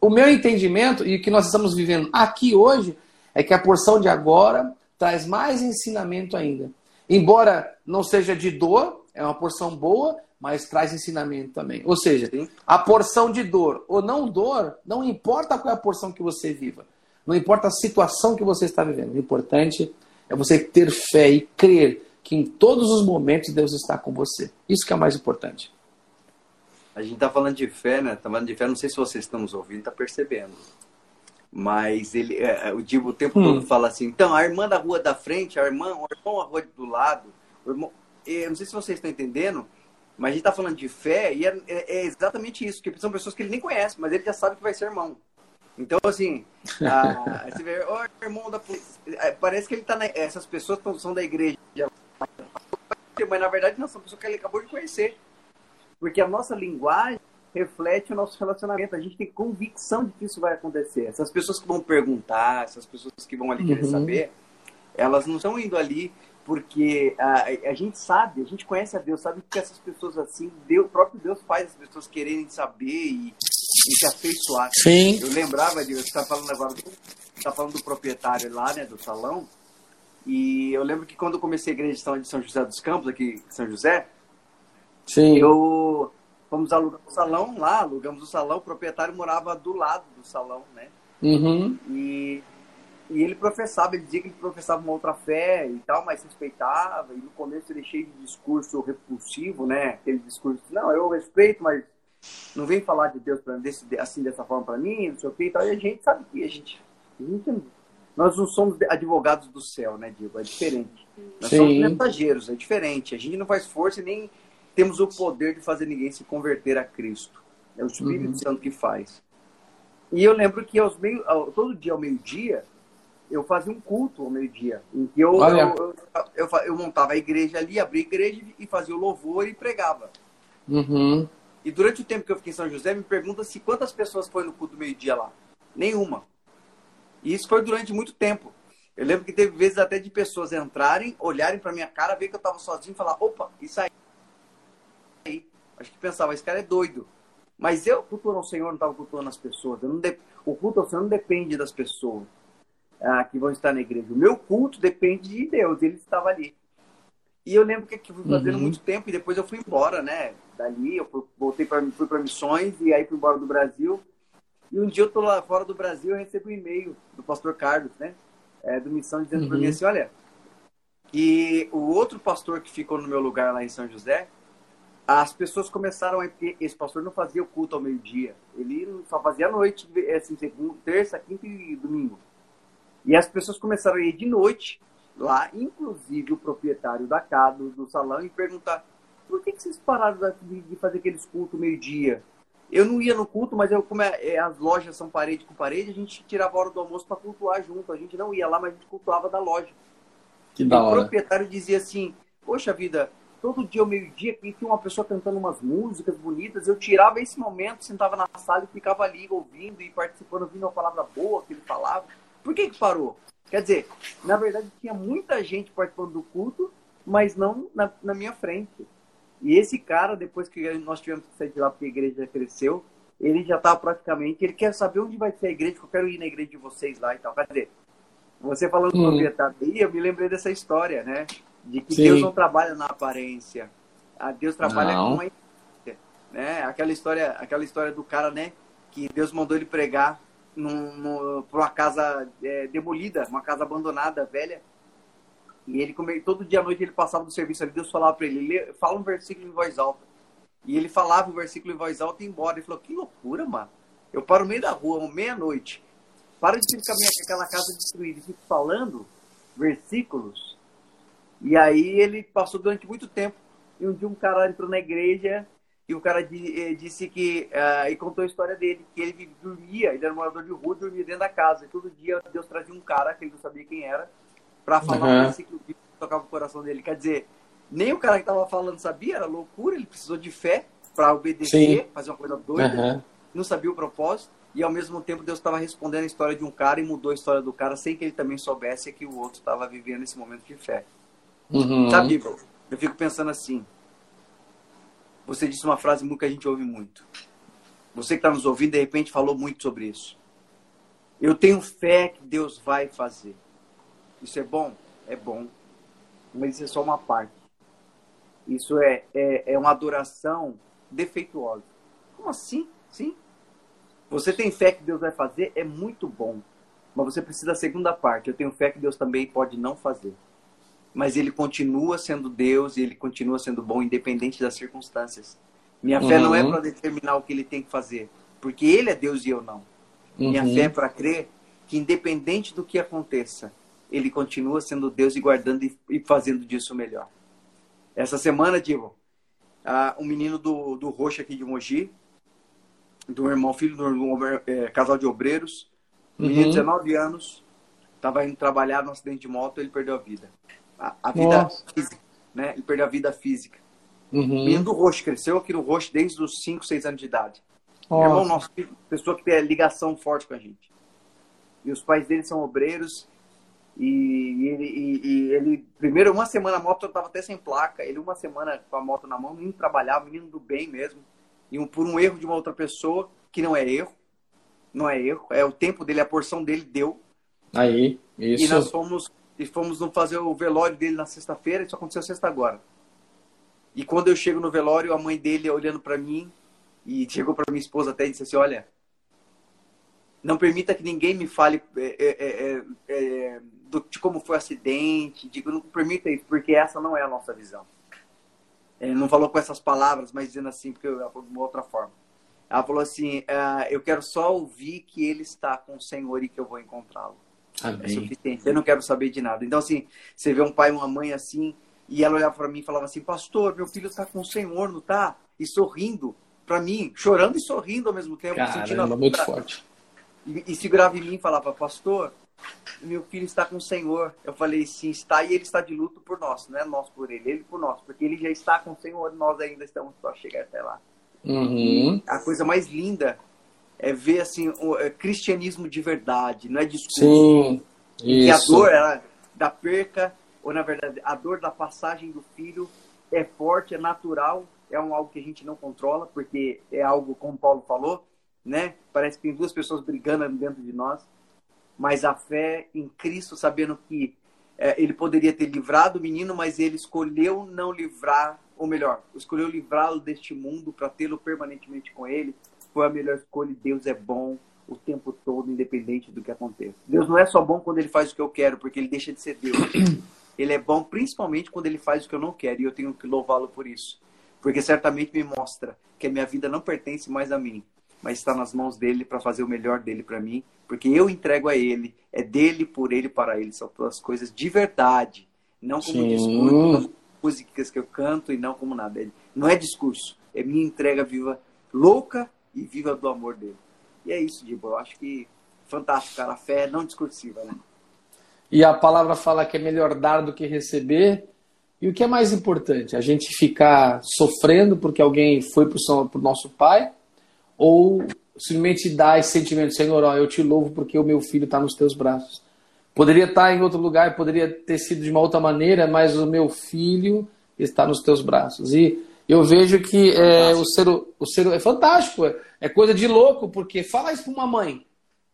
o meu entendimento e o que nós estamos vivendo aqui hoje é que a porção de agora traz mais ensinamento ainda. Embora não seja de dor, é uma porção boa, mas traz ensinamento também. Ou seja, a porção de dor ou não dor, não importa qual é a porção que você viva, não importa a situação que você está vivendo, o importante é você ter fé e crer que em todos os momentos Deus está com você. Isso que é o mais importante. A gente está falando de fé, né? Tá falando de fé, não sei se vocês estão nos ouvindo, tá percebendo. Mas ele, é, é o Divo o tempo hum. todo fala assim, então, a irmã da rua da frente, a irmã, o irmão da rua do lado, o irmão... Eu não sei se vocês estão entendendo, mas a gente está falando de fé e é, é, é, exatamente isso, que são pessoas que ele nem conhece, mas ele já sabe que vai ser irmão. Então, assim, a, você vê, oh, irmão da é, parece que ele tá na, essas pessoas são da igreja mas na verdade não, são pessoas que ele acabou de conhecer. Porque a nossa linguagem reflete o nosso relacionamento. A gente tem convicção de que isso vai acontecer. Essas pessoas que vão perguntar, essas pessoas que vão ali querer uhum. saber, elas não estão indo ali porque a, a gente sabe, a gente conhece a Deus, sabe que essas pessoas assim, Deus, o próprio Deus faz as pessoas quererem saber e, e se afeiçoar. Sim. Eu lembrava de você está falando agora, está falando do proprietário lá, né, do salão. E eu lembro que quando eu comecei a igreja de São José dos Campos, aqui em São José, Sim. eu fomos alugar o salão lá, alugamos o salão, o proprietário morava do lado do salão, né? Uhum. E, e ele professava, ele dizia que ele professava uma outra fé e tal, mas respeitava, e no começo ele cheio de discurso repulsivo, né? Aquele discurso, não, eu respeito, mas não vem falar de Deus pra, desse, assim, dessa forma para mim, não sei o que e tal, e a gente sabe que a gente, a gente nós não somos advogados do céu, né, Diego? É diferente. Nós Sim. somos mensageiros, é diferente. A gente não faz força e nem temos o poder de fazer ninguém se converter a Cristo. É o Espírito uhum. Santo que faz. E eu lembro que aos meio, todo dia ao meio-dia, eu fazia um culto ao meio-dia, em que eu, eu, eu, eu, montava a igreja ali, abria a igreja e fazia o louvor e pregava. Uhum. E durante o tempo que eu fiquei em São José, me pergunta se quantas pessoas foram no culto do meio-dia lá. Nenhuma. E isso foi durante muito tempo. Eu lembro que teve vezes até de pessoas entrarem, olharem para minha cara, ver que eu estava sozinho e falar: opa, isso aí. Acho que pensava, esse cara é doido. Mas eu cultuando ao Senhor, não estava cultuando as pessoas. Eu não de... O culto ao Senhor não depende das pessoas ah, que vão estar na igreja. O meu culto depende de Deus, ele estava ali. E eu lembro que, fui fazendo uhum. muito tempo e depois eu fui embora, né? Dali, eu voltei para fui para missões e aí fui embora do Brasil. E um dia eu tô lá fora do Brasil e recebo um e-mail do pastor Carlos, né? É, do Missão, dizendo uhum. para mim assim: olha, que o outro pastor que ficou no meu lugar lá em São José, as pessoas começaram a. Esse pastor não fazia o culto ao meio-dia, ele só fazia à noite, assim, segunda, terça, quinta e domingo. E as pessoas começaram a ir de noite lá, inclusive o proprietário da casa, do, do salão, e perguntar: por que, que vocês pararam de, de fazer aqueles cultos meio-dia? Eu não ia no culto, mas eu, como é, é, as lojas são parede com parede, a gente tirava a hora do almoço para cultuar junto. A gente não ia lá, mas a gente cultuava da loja. Que da hora. O proprietário dizia assim: Poxa vida, todo dia ao meio-dia aqui tinha uma pessoa cantando umas músicas bonitas. Eu tirava esse momento, sentava na sala e ficava ali ouvindo e participando, ouvindo uma palavra boa que ele falava. Por que, que parou? Quer dizer, na verdade tinha muita gente participando do culto, mas não na, na minha frente. E esse cara, depois que nós tivemos que sair de lá porque a igreja cresceu, ele já estava praticamente, ele quer saber onde vai ser a igreja, que eu quero ir na igreja de vocês lá e tal. Quer dizer, você falando do hum. proprietário aí, eu me lembrei dessa história, né? De que Sim. Deus não trabalha na aparência. A Deus trabalha não. com a né? Aquela história, aquela história do cara, né? Que Deus mandou ele pregar para uma casa é, demolida, uma casa abandonada, velha. E ele, todo dia à noite, ele passava do serviço ali, Deus falava para ele, fala um versículo em voz alta. E ele falava o versículo em voz alta e ia embora. Ele falou, que loucura, mano. Eu paro no meio da rua, meia-noite, para de ficar com aquela casa destruída e fico falando versículos. E aí ele passou durante muito tempo. E um dia um cara entrou na igreja e o cara eh, disse que. Uh, e contou a história dele, que ele dormia, ele era morador de rua, dormia dentro da casa. E todo dia Deus trazia um cara, que ele não sabia quem era, para falar uhum. um versículo que tocava o coração dele. Quer dizer, nem o cara que estava falando sabia, era loucura, ele precisou de fé para obedecer, Sim. fazer uma coisa doida, uhum. não sabia o propósito. E ao mesmo tempo Deus estava respondendo a história de um cara e mudou a história do cara sem que ele também soubesse que o outro estava vivendo esse momento de fé. Uhum. Sabe, eu fico pensando assim, você disse uma frase que a gente ouve muito. Você que está nos ouvindo, de repente, falou muito sobre isso. Eu tenho fé que Deus vai fazer. Isso é bom? É bom. Mas isso é só uma parte. Isso é, é, é uma adoração defeituosa. Como assim? Sim. Você tem fé que Deus vai fazer? É muito bom. Mas você precisa da segunda parte. Eu tenho fé que Deus também pode não fazer mas ele continua sendo Deus e ele continua sendo bom, independente das circunstâncias. Minha uhum. fé não é uhum. para determinar o que ele tem que fazer, porque ele é Deus e eu não. Uhum. Minha fé é para crer que, independente do que aconteça, ele continua sendo Deus e guardando e fazendo disso melhor. Essa semana, Diego, uh, um menino do, do Roxo aqui de Mogi, do irmão, filho do irmão, é, casal de obreiros, um menino de 19 uhum. anos, estava indo trabalhar no acidente de moto, ele perdeu a vida a, a vida Nossa. física, né? Ele perdeu a vida física. Uhum. Menino do Roxo, cresceu aqui no Roxo desde os 5, 6 anos de idade. Nossa. Irmão nosso, pessoa que tem ligação forte com a gente. E os pais dele são obreiros. E ele, e, e ele primeiro, uma semana a moto estava até sem placa. Ele, uma semana com a moto na mão, nem trabalhava, menino do bem mesmo. E um, por um erro de uma outra pessoa, que não é erro. Não é erro. É o tempo dele, a porção dele deu. Aí, isso. E nós fomos e fomos fazer o velório dele na sexta-feira, isso aconteceu sexta agora. E quando eu chego no velório, a mãe dele olhando para mim e chegou para minha esposa até e disse assim: Olha, não permita que ninguém me fale é, é, é, é do, de como foi o acidente, digo, não permita isso, porque essa não é a nossa visão. Ele não falou com essas palavras, mas dizendo assim, porque ela falou de uma outra forma. Ela falou assim: ah, Eu quero só ouvir que ele está com o Senhor e que eu vou encontrá-lo. Amém. É suficiente. Eu não quero saber de nada. Então, assim, você vê um pai e uma mãe assim, e ela olhava para mim e falava assim: Pastor, meu filho está com o Senhor, não tá? E sorrindo para mim, chorando e sorrindo ao mesmo tempo. Caramba, sentindo a muito forte. E, e segurava em mim e falava: Pastor, meu filho está com o Senhor. Eu falei, sim, está, e ele está de luto por nós, não é nós por ele, ele por nós, porque ele já está com o Senhor, nós ainda estamos só chegar até lá. Uhum. A coisa mais linda é ver assim o é, cristianismo de verdade, não é discurso. Sim, que a isso. dor ela, da perca, ou na verdade, a dor da passagem do filho é forte, é natural, é um algo que a gente não controla, porque é algo, como Paulo falou, né? Parece que tem duas pessoas brigando dentro de nós mas a fé em Cristo, sabendo que é, ele poderia ter livrado o menino, mas ele escolheu não livrar, ou melhor, escolheu livrá-lo deste mundo para tê-lo permanentemente com ele. Foi a melhor escolha. Deus é bom o tempo todo, independente do que aconteça. Deus não é só bom quando ele faz o que eu quero, porque ele deixa de ser Deus. Ele é bom principalmente quando ele faz o que eu não quero, e eu tenho que louvá-lo por isso. Porque certamente me mostra que a minha vida não pertence mais a mim, mas está nas mãos dele para fazer o melhor dele para mim, porque eu entrego a ele, é dele, por ele, para ele, são todas coisas de verdade, não como Sim. discurso, músicas que eu canto e não como nada. Não é discurso, é minha entrega viva, louca e viva do amor dele. E é isso, Dibo, eu acho que fantástico, cara, a fé é não discursiva, né? E a palavra fala que é melhor dar do que receber. E o que é mais importante? A gente ficar sofrendo porque alguém foi para o nosso pai? Ou simplesmente dar esse sentimento, Senhor, ó, eu te louvo porque o meu filho está nos teus braços. Poderia estar em outro lugar, poderia ter sido de uma outra maneira, mas o meu filho está nos teus braços. E eu vejo que é, o, ser, o ser é fantástico, é, é coisa de louco, porque fala isso para uma mãe.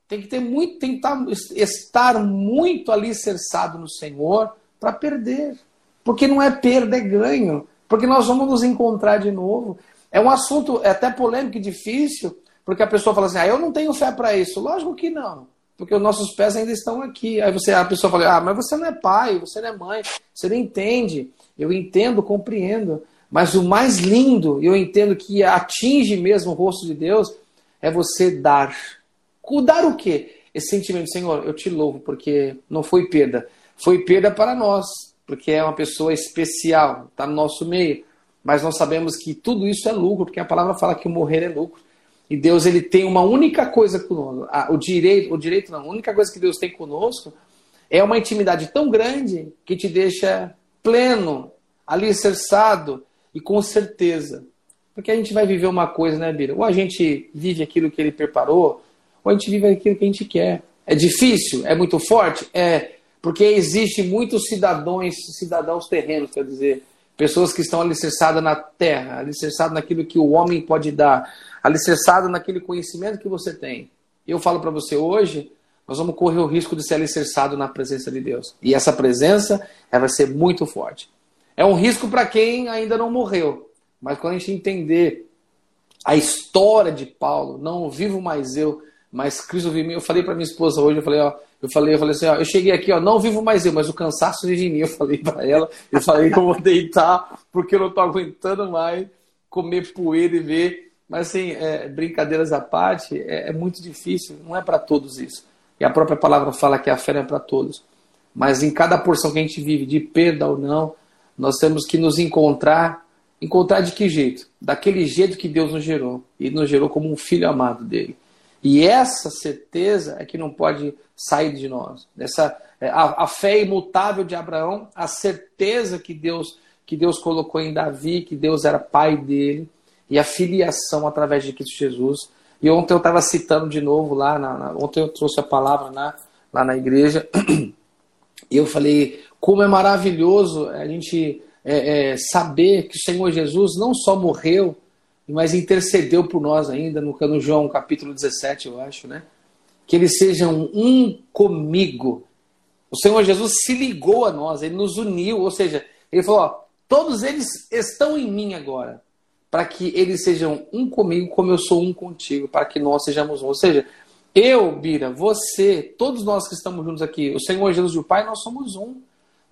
Tem que ter muito, tem que estar, estar muito alicerçado no Senhor para perder. Porque não é perda, é ganho. Porque nós vamos nos encontrar de novo. É um assunto é até polêmico e difícil, porque a pessoa fala assim: ah, eu não tenho fé para isso. Lógico que não. Porque os nossos pés ainda estão aqui. Aí você, a pessoa fala: ah, mas você não é pai, você não é mãe, você não entende. Eu entendo, compreendo. Mas o mais lindo, eu entendo que atinge mesmo o rosto de Deus, é você dar. Dar o quê? Esse sentimento, Senhor, eu te louvo, porque não foi perda. Foi perda para nós, porque é uma pessoa especial, está no nosso meio. Mas nós sabemos que tudo isso é lucro, porque a palavra fala que o morrer é lucro. E Deus ele tem uma única coisa conosco. O direito, o direito não, a única coisa que Deus tem conosco é uma intimidade tão grande que te deixa pleno, alicerçado e com certeza. Porque a gente vai viver uma coisa, né, Bira? Ou a gente vive aquilo que ele preparou, ou a gente vive aquilo que a gente quer. É difícil? É muito forte? É. Porque existe muitos cidadãos, cidadãos terrenos, quer dizer, pessoas que estão alicerçadas na terra, alicerçadas naquilo que o homem pode dar, alicerçadas naquele conhecimento que você tem. Eu falo para você hoje, nós vamos correr o risco de ser alicerçado na presença de Deus. E essa presença ela vai ser muito forte. É um risco para quem ainda não morreu. Mas quando a gente entender a história de Paulo, não vivo mais eu, mas Cristo vive em mim. Eu falei para minha esposa hoje, eu falei, ó, eu falei, eu falei assim, ó, eu cheguei aqui, ó, não vivo mais eu, mas o cansaço vive em mim. Eu falei para ela, eu falei que eu vou deitar porque eu não tô aguentando mais comer poeira e ver. Mas assim, é, brincadeiras à parte, é, é muito difícil, não é para todos isso. E a própria palavra fala que a fé não é para todos. Mas em cada porção que a gente vive, de perda ou não, nós temos que nos encontrar. Encontrar de que jeito? Daquele jeito que Deus nos gerou. E nos gerou como um filho amado dele. E essa certeza é que não pode sair de nós. Essa, a, a fé imutável de Abraão, a certeza que Deus, que Deus colocou em Davi, que Deus era pai dele, e a filiação através de Cristo Jesus. E ontem eu estava citando de novo lá, na, na, ontem eu trouxe a palavra na, lá na igreja, e eu falei como é maravilhoso a gente é, é, saber que o Senhor Jesus não só morreu, mas intercedeu por nós ainda, no, no João capítulo 17, eu acho, né? Que eles sejam um comigo. O Senhor Jesus se ligou a nós, ele nos uniu, ou seja, ele falou: ó, todos eles estão em mim agora, para que eles sejam um comigo, como eu sou um contigo, para que nós sejamos um. Ou seja, eu, Bira, você, todos nós que estamos juntos aqui, o Senhor Jesus e o Pai, nós somos um.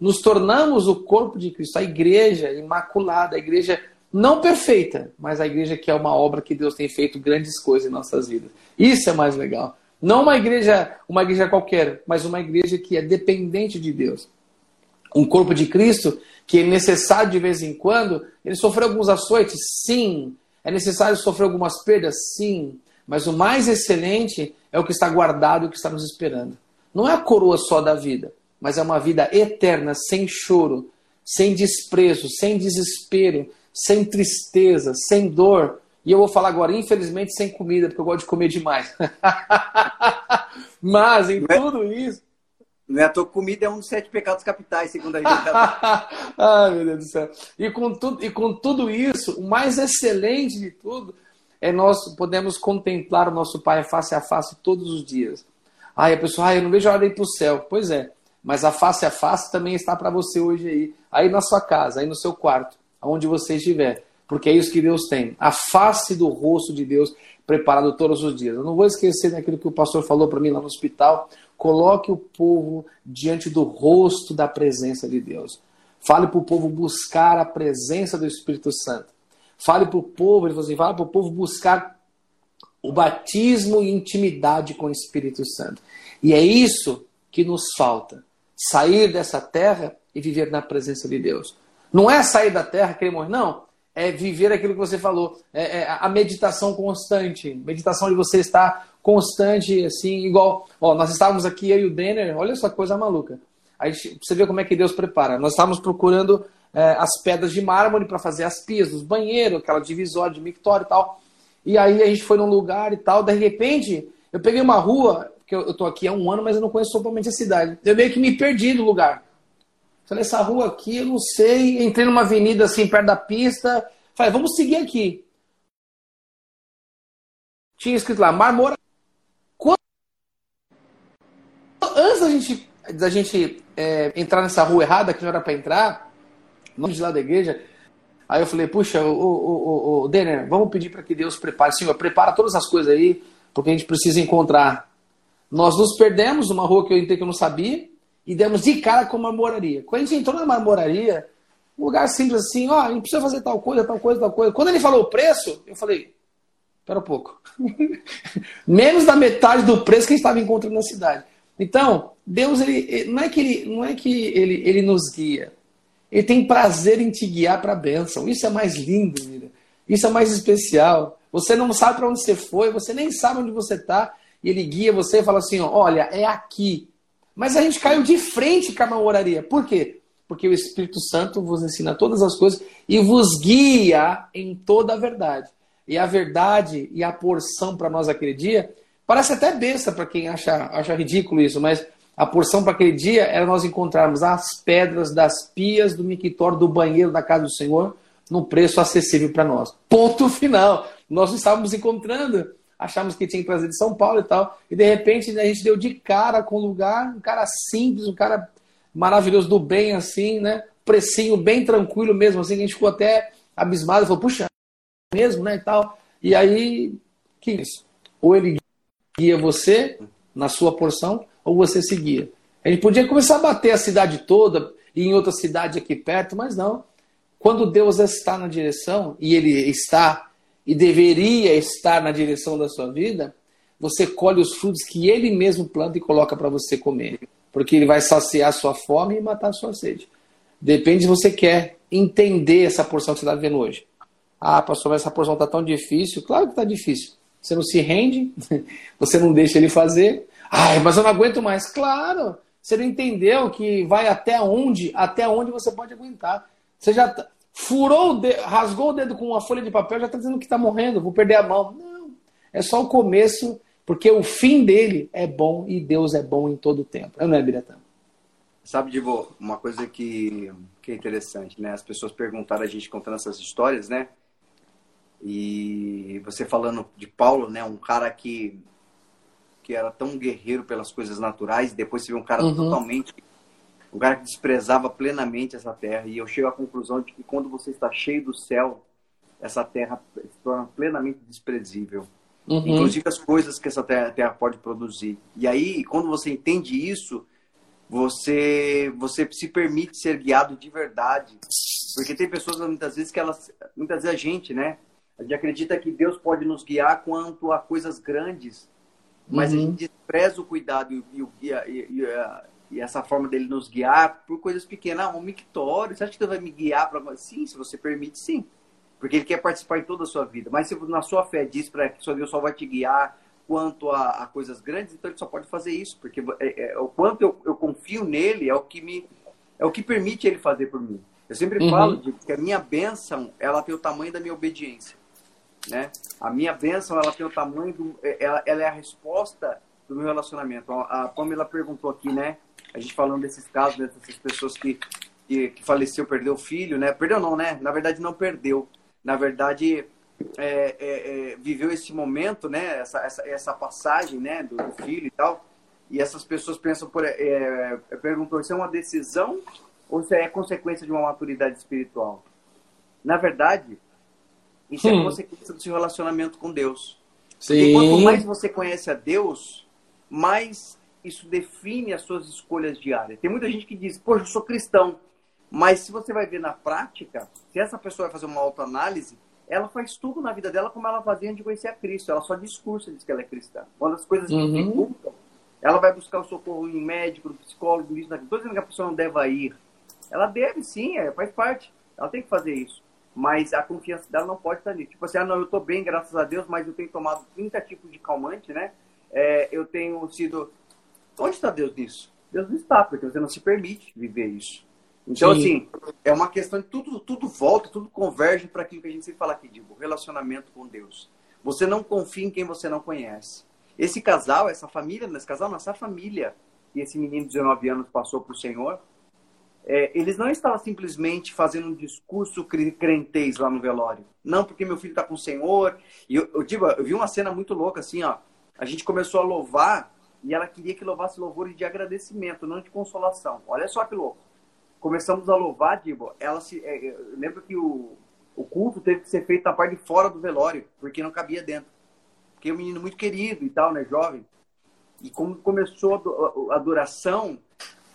Nos tornamos o corpo de Cristo, a igreja imaculada, a igreja não perfeita, mas a igreja que é uma obra que Deus tem feito grandes coisas em nossas vidas. Isso é mais legal. Não uma igreja, uma igreja qualquer, mas uma igreja que é dependente de Deus. Um corpo de Cristo que é necessário de vez em quando, ele sofreu alguns açoites? Sim. É necessário sofrer algumas perdas? Sim. Mas o mais excelente é o que está guardado o que está nos esperando. não é a coroa só da vida, mas é uma vida eterna, sem choro, sem desprezo, sem desespero, sem tristeza, sem dor. E eu vou falar agora, infelizmente, sem comida, porque eu gosto de comer demais. mas em é- tudo isso. Não é a tua comida é um dos sete pecados capitais, segundo a gente. Ai, meu Deus do céu. E com, tudo, e com tudo isso, o mais excelente de tudo é nós podemos contemplar o nosso Pai face a face todos os dias. Ai, a pessoa, ai, eu não vejo a hora de ir para o céu. Pois é, mas a face a face também está para você hoje aí, aí na sua casa, aí no seu quarto, aonde você estiver, porque é isso que Deus tem, a face do rosto de Deus preparado todos os dias. Eu não vou esquecer daquilo que o pastor falou para mim lá no hospital. Coloque o povo diante do rosto da presença de Deus. Fale para o povo buscar a presença do Espírito Santo. Fale para o povo, ele falou assim, fale para o povo buscar o batismo e intimidade com o Espírito Santo. E é isso que nos falta sair dessa terra e viver na presença de Deus. Não é sair da terra, morrer, não. É viver aquilo que você falou. É, é a meditação constante. Meditação de você estar constante, assim, igual. Ó, nós estávamos aqui, eu e o Denner, olha só que coisa maluca. Aí você vê como é que Deus prepara. Nós estávamos procurando é, as pedras de mármore para fazer as pias dos banheiros, aquela divisória de mictório e tal. E aí a gente foi num lugar e tal. De repente, eu peguei uma rua porque eu, tô aqui há um ano, mas eu não conheço totalmente a cidade. Eu meio que me perdi no lugar. Falei, essa rua aqui, eu não sei. Entrei numa avenida assim, perto da pista. Falei, vamos seguir aqui. Tinha escrito lá, Marmora. Quando... Antes da gente, da gente é, entrar nessa rua errada, que não era para entrar, de lá da igreja, aí eu falei, puxa, o, o Denner, vamos pedir para que Deus prepare. Senhor, prepara todas as coisas aí, porque a gente precisa encontrar nós nos perdemos numa rua que eu entrei que eu não sabia e demos de cara com uma marmoraria. Quando a gente entrou na marmoraria, um lugar simples assim, ó, oh, a gente precisa fazer tal coisa, tal coisa, tal coisa. Quando ele falou o preço, eu falei, espera um pouco. Menos da metade do preço que a gente estava encontrando na cidade. Então, Deus, ele, não é que, ele, não é que ele, ele nos guia. Ele tem prazer em te guiar para a bênção. Isso é mais lindo, vida. Isso é mais especial. Você não sabe para onde você foi, você nem sabe onde você está e ele guia você e fala assim: olha, é aqui. Mas a gente caiu de frente com a oraria. Por quê? Porque o Espírito Santo vos ensina todas as coisas e vos guia em toda a verdade. E a verdade e a porção para nós aquele dia parece até besta para quem acha, acha ridículo isso, mas a porção para aquele dia era nós encontrarmos as pedras das pias do mictório do banheiro da casa do Senhor num preço acessível para nós. Ponto final. Nós estávamos encontrando achamos que tinha que trazer de São Paulo e tal. E de repente a gente deu de cara com o lugar, um cara simples, um cara maravilhoso do bem, assim, né? Precinho bem tranquilo mesmo, assim, a gente ficou até abismado, falou, puxa, mesmo, né? E tal. E aí, que isso? Ou ele guia você na sua porção, ou você seguia. A gente podia começar a bater a cidade toda e em outra cidade aqui perto, mas não. Quando Deus está na direção, e Ele está e deveria estar na direção da sua vida, você colhe os frutos que ele mesmo planta e coloca para você comer. Porque ele vai saciar a sua fome e matar a sua sede. Depende se você quer entender essa porção que você está vendo hoje. Ah, pastor, mas essa porção está tão difícil. Claro que está difícil. Você não se rende, você não deixa ele fazer. Ai, mas eu não aguento mais. Claro, você não entendeu que vai até onde, até onde você pode aguentar. Você já, tá, furou o dedo, rasgou o dedo com uma folha de papel, já está dizendo que está morrendo, vou perder a mão. Não, é só o começo, porque o fim dele é bom e Deus é bom em todo o tempo. Não é, Biratã? Sabe, Divo, uma coisa que, que é interessante, né? As pessoas perguntaram a gente contando essas histórias, né? E você falando de Paulo, né? Um cara que, que era tão guerreiro pelas coisas naturais, e depois você vê um cara uhum. totalmente um cara que desprezava plenamente essa terra. E eu chego à conclusão de que quando você está cheio do céu, essa terra se torna plenamente desprezível. Uhum. Inclusive as coisas que essa terra, terra, pode produzir. E aí, quando você entende isso, você você se permite ser guiado de verdade. Porque tem pessoas muitas vezes que elas, muitas vezes a gente, né? A gente acredita que Deus pode nos guiar quanto a coisas grandes, mas uhum. a gente despreza o cuidado e, e, e, e, e essa forma dele nos guiar por coisas pequenas. Ah, um mictório, você acha que Deus vai me guiar para. Sim, se você permite, sim. Porque ele quer participar em toda a sua vida. Mas se na sua fé diz para que só Deus só vai te guiar quanto a, a, coisas grandes, então ele só pode fazer isso, porque é, é, o quanto eu, eu, confio nele é o que me é o que permite ele fazer por mim. Eu sempre uhum. falo de que a minha bênção ela tem o tamanho da minha obediência, né? A minha bênção ela tem o tamanho do, é, ela, ela é a resposta do meu relacionamento. A Pamela perguntou aqui, né? A gente falando desses casos, dessas pessoas que, que, que faleceu, perdeu o filho, né? Perdeu não, né? Na verdade não perdeu. Na verdade é, é, é, viveu esse momento, né? Essa, essa, essa passagem, né? Do, do, filho e tal. E essas pessoas pensam por, é, é perguntou se é uma decisão ou se é consequência de uma maturidade espiritual. Na verdade, isso hum. é consequência do seu relacionamento com Deus. Sim. Porque quanto mais você conhece a Deus, mais isso define as suas escolhas diárias. Tem muita gente que diz, poxa, eu sou cristão. Mas se você vai ver na prática, se essa pessoa vai fazer uma autoanálise, ela faz tudo na vida dela como ela fazia antes de conhecer a Cristo. Ela só discursa, diz que ela é cristã. Quando as coisas uhum. dificultam, ela vai buscar o socorro em médico, no psicólogo, isso, naquilo. Estou dizendo que a pessoa não deve ir. Ela deve sim, é, faz parte. Ela tem que fazer isso. Mas a confiança dela não pode estar nisso. Tipo assim, ah, não, eu estou bem, graças a Deus, mas eu tenho tomado 30 tipos de calmante, né? É, eu tenho sido. Onde está Deus nisso? Deus não está, porque você não se permite viver isso. Então, Sim. assim, é uma questão de tudo, tudo volta, tudo converge para aquilo que a gente sempre fala aqui, de relacionamento com Deus. Você não confia em quem você não conhece. Esse casal, essa família, nesse casal, nossa família, e esse menino de 19 anos passou para o Senhor, é, eles não estavam simplesmente fazendo um discurso crentez lá no velório. Não, porque meu filho está com o Senhor. E eu, eu, digo, eu vi uma cena muito louca, assim, ó. A gente começou a louvar e ela queria que louvasse louvores de agradecimento, não de consolação. Olha só que louco começamos a louvar, Dibo, ela se. É, é, eu lembro que o, o culto teve que ser feito na parte de fora do velório, porque não cabia dentro. Porque é um menino muito querido e tal, né, jovem. E como começou a adoração,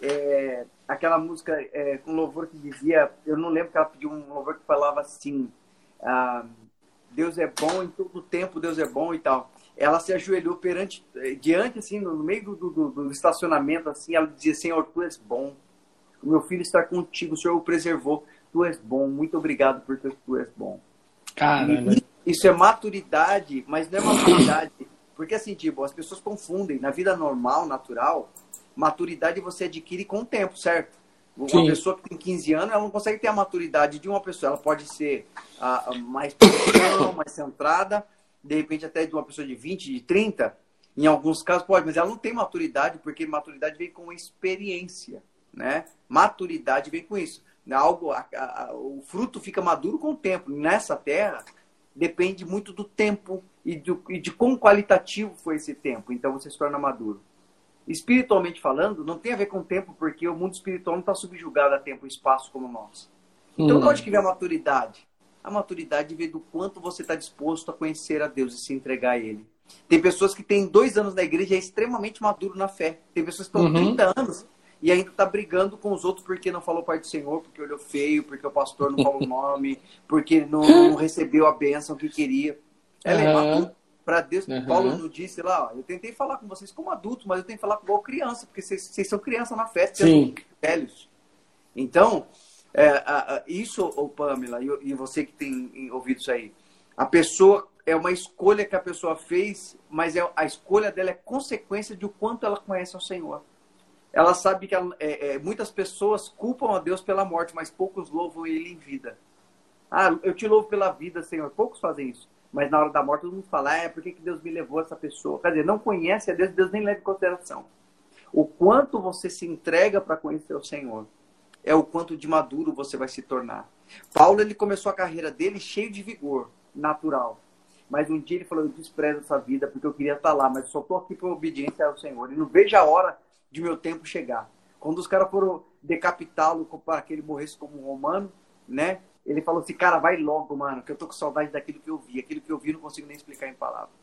é, aquela música é, com louvor que dizia, eu não lembro que ela pediu um louvor que falava assim, ah, Deus é bom em todo tempo, Deus é bom e tal. Ela se ajoelhou perante, eh, diante, assim, no meio do, do, do estacionamento, assim, ela dizia, Senhor, Tu és bom o meu filho está contigo, o Senhor o preservou. Tu és bom, muito obrigado porque tu és bom. Caramba. Isso é maturidade, mas não é maturidade. Porque assim, tipo, as pessoas confundem. Na vida normal, natural, maturidade você adquire com o tempo, certo? Uma Sim. pessoa que tem 15 anos, ela não consegue ter a maturidade de uma pessoa. Ela pode ser mais profissional, mais centrada, de repente até de uma pessoa de 20, de 30. Em alguns casos pode, mas ela não tem maturidade, porque maturidade vem com experiência né? Maturidade vem com isso. Algo, a, a, o fruto fica maduro com o tempo. Nessa terra, depende muito do tempo e, do, e de quão qualitativo foi esse tempo. Então você se torna maduro. Espiritualmente falando, não tem a ver com o tempo, porque o mundo espiritual não está subjugado a tempo e espaço como nós. Então, hum. onde que vem a maturidade? A maturidade vem do quanto você está disposto a conhecer a Deus e se entregar a Ele. Tem pessoas que têm dois anos na igreja e é extremamente maduro na fé. Tem pessoas que estão uhum. 30 anos e ainda está brigando com os outros porque não falou Pai do Senhor, porque olhou feio, porque o pastor não falou o nome, porque não, não, recebeu a bênção que queria. É uhum. Para Deus. Uhum. Paulo não disse lá, ó, eu tentei falar com vocês como adultos, mas eu tenho que falar igual criança, porque vocês, vocês são criança na festa, vocês são velhos. Então, é, a, a, isso, ô Pamela, e, e você que tem ouvido isso aí, a pessoa é uma escolha que a pessoa fez, mas é, a escolha dela é consequência de o quanto ela conhece o Senhor ela sabe que ela, é, é, muitas pessoas culpam a Deus pela morte, mas poucos louvam Ele em vida. Ah, eu te louvo pela vida, Senhor. Poucos fazem isso. Mas na hora da morte todo mundo fala, ah, é, por que, que Deus me levou essa pessoa? Quer dizer, não conhece a Deus, Deus nem leva em consideração. O quanto você se entrega para conhecer o Senhor é o quanto de maduro você vai se tornar. Paulo, ele começou a carreira dele cheio de vigor natural. Mas um dia ele falou, eu desprezo essa vida porque eu queria estar lá, mas só estou aqui por obediência ao Senhor. E não vejo a hora de meu tempo chegar. Quando os caras foram decapitá-lo para que ele morresse como um romano, né? Ele falou assim, cara, vai logo, mano, que eu tô com saudade daquilo que eu vi. Aquilo que eu vi eu não consigo nem explicar em palavras.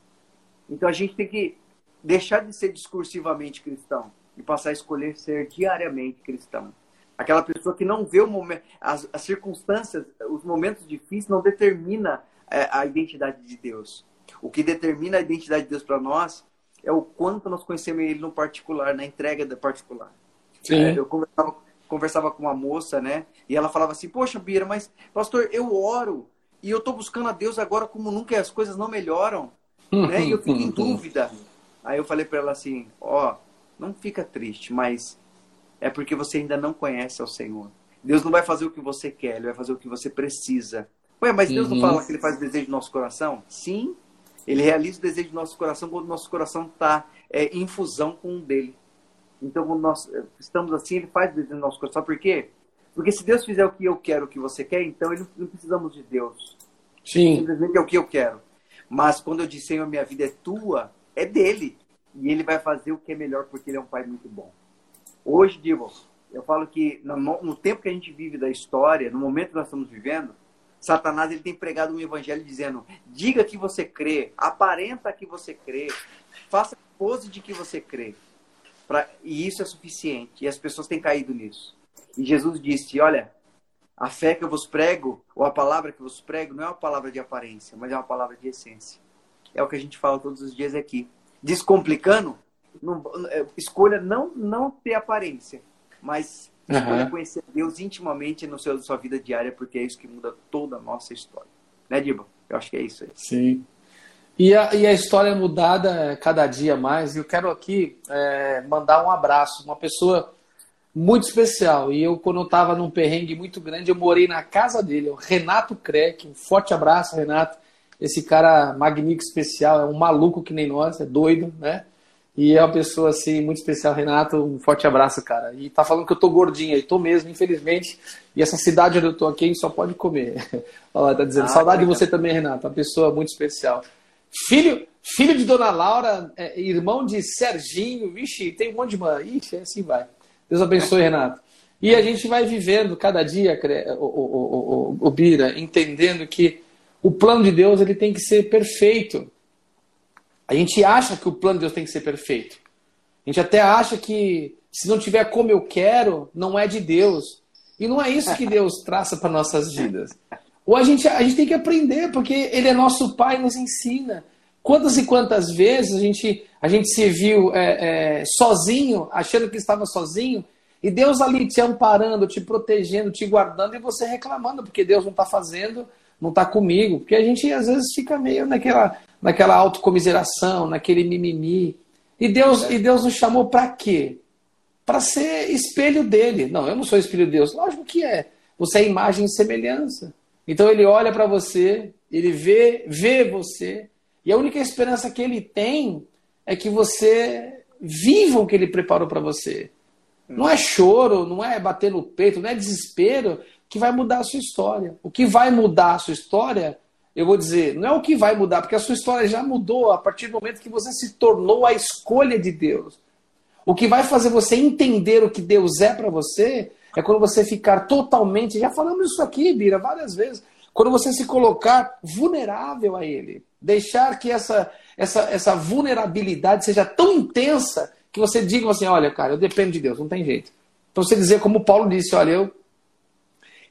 Então a gente tem que deixar de ser discursivamente cristão e passar a escolher ser diariamente cristão. Aquela pessoa que não vê o momento, as, as circunstâncias, os momentos difíceis não determina é, a identidade de Deus. O que determina a identidade de Deus para nós é o quanto nós conhecemos ele no particular, na entrega da particular. É, eu conversava, conversava com uma moça, né? E ela falava assim: Poxa, Bira, mas, pastor, eu oro e eu estou buscando a Deus agora como nunca as coisas não melhoram. né? E eu fico em dúvida. Aí eu falei para ela assim: ó, oh, não fica triste, mas é porque você ainda não conhece ao Senhor. Deus não vai fazer o que você quer, Ele vai fazer o que você precisa. Ué, mas Deus uhum. não fala que Ele faz o desejo do nosso coração? Sim, Ele realiza o desejo do nosso coração quando o nosso coração está é, em fusão com o dele. Então, quando nós é, estamos assim, Ele faz o desejo do nosso coração. Por quê? Porque se Deus fizer o que eu quero, o que você quer, então ele não precisamos de Deus. Sim. Simplesmente é o que eu quero. Mas quando eu disse, Senhor, minha vida é tua, é dele. E ele vai fazer o que é melhor, porque ele é um pai muito bom. Hoje, Divo, eu falo que no, no, tempo que a gente vive da história, no momento que nós estamos vivendo, Satanás ele tem pregado um evangelho dizendo: diga que você crê, aparenta que você crê, faça pose de que você crê. Pra, e isso é suficiente. E as pessoas têm caído nisso. E Jesus disse: Olha, a fé que eu vos prego, ou a palavra que eu vos prego, não é uma palavra de aparência, mas é uma palavra de essência. É o que a gente fala todos os dias aqui. Descomplicando, não, é, escolha não, não ter aparência, mas escolha uhum. conhecer Deus intimamente na sua vida diária, porque é isso que muda toda a nossa história. Né, Diba? Eu acho que é isso aí. Sim. E a, e a história é mudada cada dia mais. E eu quero aqui é, mandar um abraço. Uma pessoa muito especial. E eu, quando eu estava num perrengue muito grande, eu morei na casa dele, o Renato Creck. Um forte abraço, Renato. Esse cara magnífico, especial, é um maluco que nem nós, é doido, né? E é uma pessoa assim muito especial, Renato. Um forte abraço, cara. E tá falando que eu tô gordinha, e tô mesmo, infelizmente. E essa cidade onde eu tô aqui, a gente só pode comer. Olha lá, tá dizendo. Ah, Saudade de você também, Renato. Uma pessoa muito especial. Filho, filho de Dona Laura, é, irmão de Serginho, vixe, tem um monte de mãe. Ixi, assim vai. Deus abençoe, Renato. E a gente vai vivendo cada dia, o, o, o, o, Bira, entendendo que o plano de Deus ele tem que ser perfeito. A gente acha que o plano de Deus tem que ser perfeito. A gente até acha que se não tiver como eu quero, não é de Deus. E não é isso que Deus traça para nossas vidas. Ou a gente, a gente tem que aprender, porque Ele é nosso Pai e nos ensina. Quantas e quantas vezes a gente, a gente se viu é, é, sozinho, achando que estava sozinho, e Deus ali te amparando, te protegendo, te guardando, e você reclamando, porque Deus não está fazendo, não está comigo. Porque a gente às vezes fica meio naquela, naquela autocomiseração, naquele mimimi. E Deus, e Deus nos chamou para quê? Para ser espelho dele. Não, eu não sou espelho de Deus. Lógico que é. Você é imagem e semelhança. Então ele olha para você, ele vê, vê você, e a única esperança que ele tem é que você viva o que ele preparou para você. Não é choro, não é bater no peito, não é desespero que vai mudar a sua história. O que vai mudar a sua história, eu vou dizer, não é o que vai mudar, porque a sua história já mudou a partir do momento que você se tornou a escolha de Deus. O que vai fazer você entender o que Deus é para você é quando você ficar totalmente, já falamos isso aqui, Bira, várias vezes, quando você se colocar vulnerável a Ele. Deixar que essa, essa, essa vulnerabilidade seja tão intensa que você diga assim: olha, cara, eu dependo de Deus, não tem jeito. Então você dizer, como Paulo disse: olha, eu,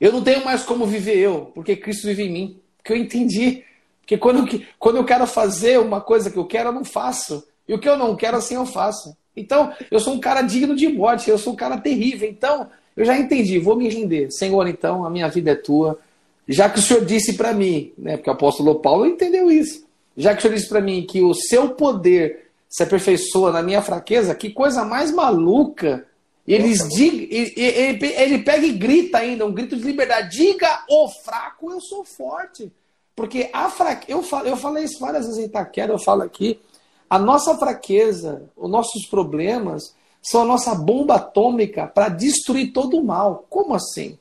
eu não tenho mais como viver eu, porque Cristo vive em mim. Porque eu entendi. Porque quando, quando eu quero fazer uma coisa que eu quero, eu não faço. E o que eu não quero, assim eu faço. Então, eu sou um cara digno de morte, eu sou um cara terrível. Então, eu já entendi, vou me render. Senhor, então, a minha vida é tua já que o senhor disse para mim, né, porque o apóstolo Paulo entendeu isso, já que o senhor disse para mim que o seu poder se aperfeiçoa na minha fraqueza, que coisa mais maluca. Eles dig, ele, ele, ele pega e grita ainda, um grito de liberdade. Diga o fraco, eu sou forte. Porque a fraqueza, eu, falo, eu falei isso várias vezes em Itaquera, eu falo aqui, a nossa fraqueza, os nossos problemas, são a nossa bomba atômica para destruir todo o mal. Como assim?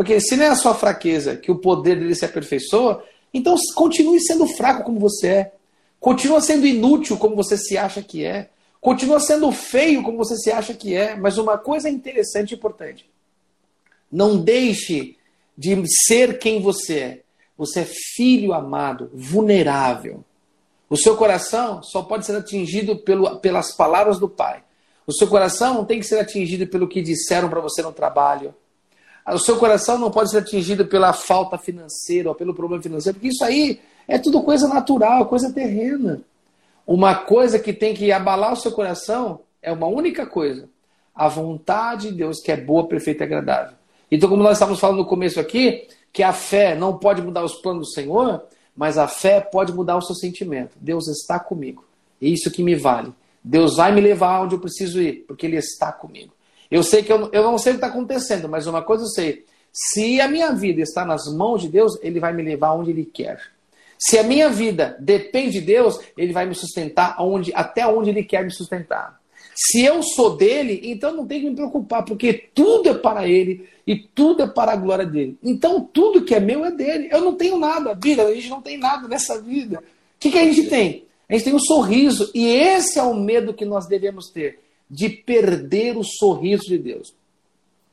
Porque se não é a sua fraqueza que o poder dele se aperfeiçoa, então continue sendo fraco como você é. Continua sendo inútil como você se acha que é. Continua sendo feio como você se acha que é. Mas uma coisa interessante e importante: não deixe de ser quem você é. Você é filho amado, vulnerável. O seu coração só pode ser atingido pelo, pelas palavras do Pai. O seu coração não tem que ser atingido pelo que disseram para você no trabalho, o seu coração não pode ser atingido pela falta financeira ou pelo problema financeiro, porque isso aí é tudo coisa natural, coisa terrena. Uma coisa que tem que abalar o seu coração é uma única coisa: a vontade de Deus, que é boa, perfeita e agradável. Então, como nós estávamos falando no começo aqui, que a fé não pode mudar os planos do Senhor, mas a fé pode mudar o seu sentimento. Deus está comigo. É isso que me vale. Deus vai me levar onde eu preciso ir, porque Ele está comigo. Eu sei que eu, eu não sei o que está acontecendo, mas uma coisa eu sei: se a minha vida está nas mãos de Deus, Ele vai me levar onde Ele quer. Se a minha vida depende de Deus, Ele vai me sustentar onde, até onde Ele quer me sustentar. Se eu sou dele, então não tem que me preocupar, porque tudo é para ele e tudo é para a glória dele. Então tudo que é meu é dele. Eu não tenho nada, vida, a gente não tem nada nessa vida. O que, que a gente tem? A gente tem um sorriso, e esse é o medo que nós devemos ter, de perder o sorriso de Deus.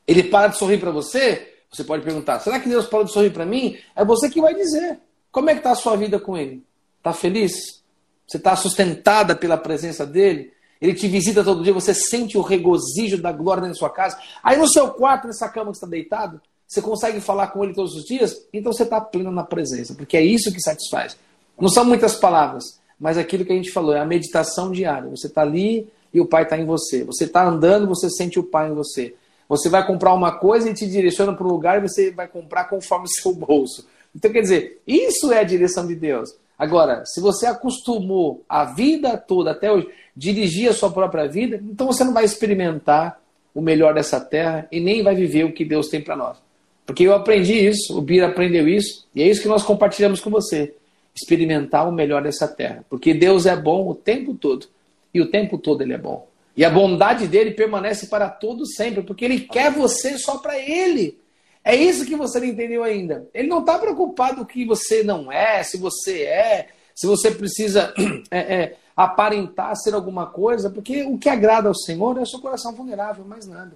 Ele para de sorrir para você? Você pode perguntar: será que Deus parou de sorrir para mim? É você que vai dizer. Como é que está a sua vida com Ele? Está feliz? Você está sustentada pela presença dele? Ele te visita todo dia, você sente o regozijo da glória na sua casa. Aí no seu quarto, nessa cama que está deitado, você consegue falar com ele todos os dias, então você está pleno na presença, porque é isso que satisfaz. Não são muitas palavras, mas aquilo que a gente falou, é a meditação diária. Você está ali e o Pai está em você. Você está andando, você sente o Pai em você. Você vai comprar uma coisa e te direciona para um lugar e você vai comprar conforme o seu bolso. Então, quer dizer, isso é a direção de Deus. Agora, se você acostumou a vida toda até hoje dirigir a sua própria vida, então você não vai experimentar o melhor dessa terra e nem vai viver o que Deus tem para nós. Porque eu aprendi isso, o Bira aprendeu isso, e é isso que nós compartilhamos com você. Experimentar o melhor dessa terra. Porque Deus é bom o tempo todo. E o tempo todo Ele é bom. E a bondade dele permanece para todos sempre, porque Ele quer você só para Ele. É isso que você não entendeu ainda. Ele não está preocupado com o que você não é, se você é, se você precisa é, é, aparentar ser alguma coisa, porque o que agrada ao Senhor é o seu coração vulnerável, mais nada.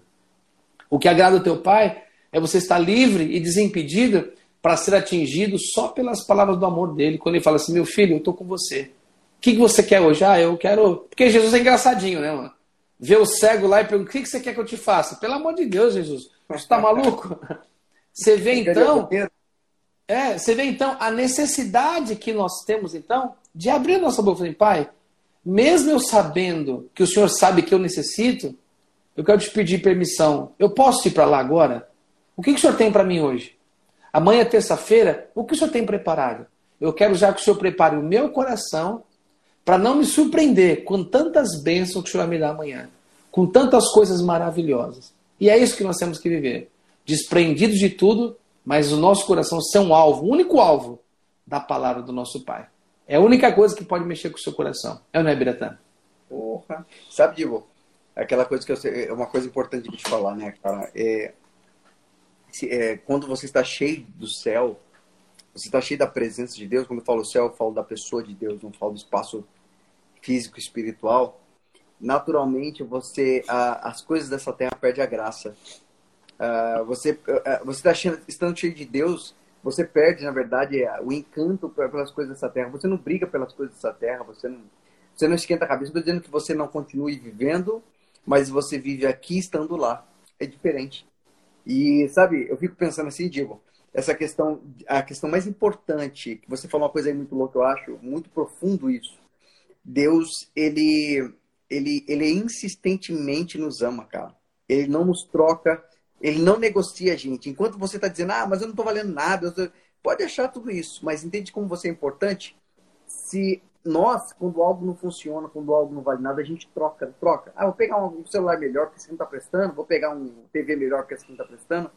O que agrada ao teu Pai é você estar livre e desimpedido para ser atingido só pelas palavras do amor dele. Quando ele fala assim: Meu filho, eu estou com você. O que, que você quer hoje? Ah, eu quero. Porque Jesus é engraçadinho, né, mano? Vê o cego lá e pergunta: O que, que você quer que eu te faça? Pelo amor de Deus, Jesus. Você está maluco? Você vê então. É, você vê então a necessidade que nós temos, então, de abrir nossa boca e falar, Pai, mesmo eu sabendo que o Senhor sabe que eu necessito, eu quero te pedir permissão. Eu posso ir para lá agora? O que, que o Senhor tem para mim hoje? Amanhã, terça-feira, o que o Senhor tem preparado? Eu quero já que o Senhor prepare o meu coração para não me surpreender com tantas bênçãos que o Senhor vai me dar amanhã, com tantas coisas maravilhosas. E é isso que nós temos que viver. Desprendidos de tudo, mas o nosso coração ser um alvo, o único alvo da palavra do nosso Pai. É a única coisa que pode mexer com o seu coração. É ou não é, Biratã? Porra. Sabe, Divo, aquela coisa que eu sei, é uma coisa importante de te falar, né, cara? É, é, quando você está cheio do céu, você está cheio da presença de Deus. Quando eu falo céu, eu falo da pessoa de Deus, não falo do espaço físico espiritual. Naturalmente, você as coisas dessa terra perdem a graça. Uh, você uh, você está estando cheio de Deus, você perde, na verdade, o encanto pelas coisas dessa terra. Você não briga pelas coisas dessa terra, você não, você não esquenta a cabeça. Estou dizendo que você não continue vivendo, mas você vive aqui estando lá. É diferente. E, sabe, eu fico pensando assim, Diego, essa questão, a questão mais importante, que você falou uma coisa aí muito louca, eu acho, muito profundo isso. Deus, ele, ele, ele insistentemente nos ama, cara. Ele não nos troca ele não negocia a gente. Enquanto você está dizendo, ah, mas eu não estou valendo nada, pode achar tudo isso, mas entende como você é importante? Se nós, quando algo não funciona, quando algo não vale nada, a gente troca, troca. Ah, vou pegar um celular melhor que esse não está prestando, vou pegar um TV melhor que esse não está prestando.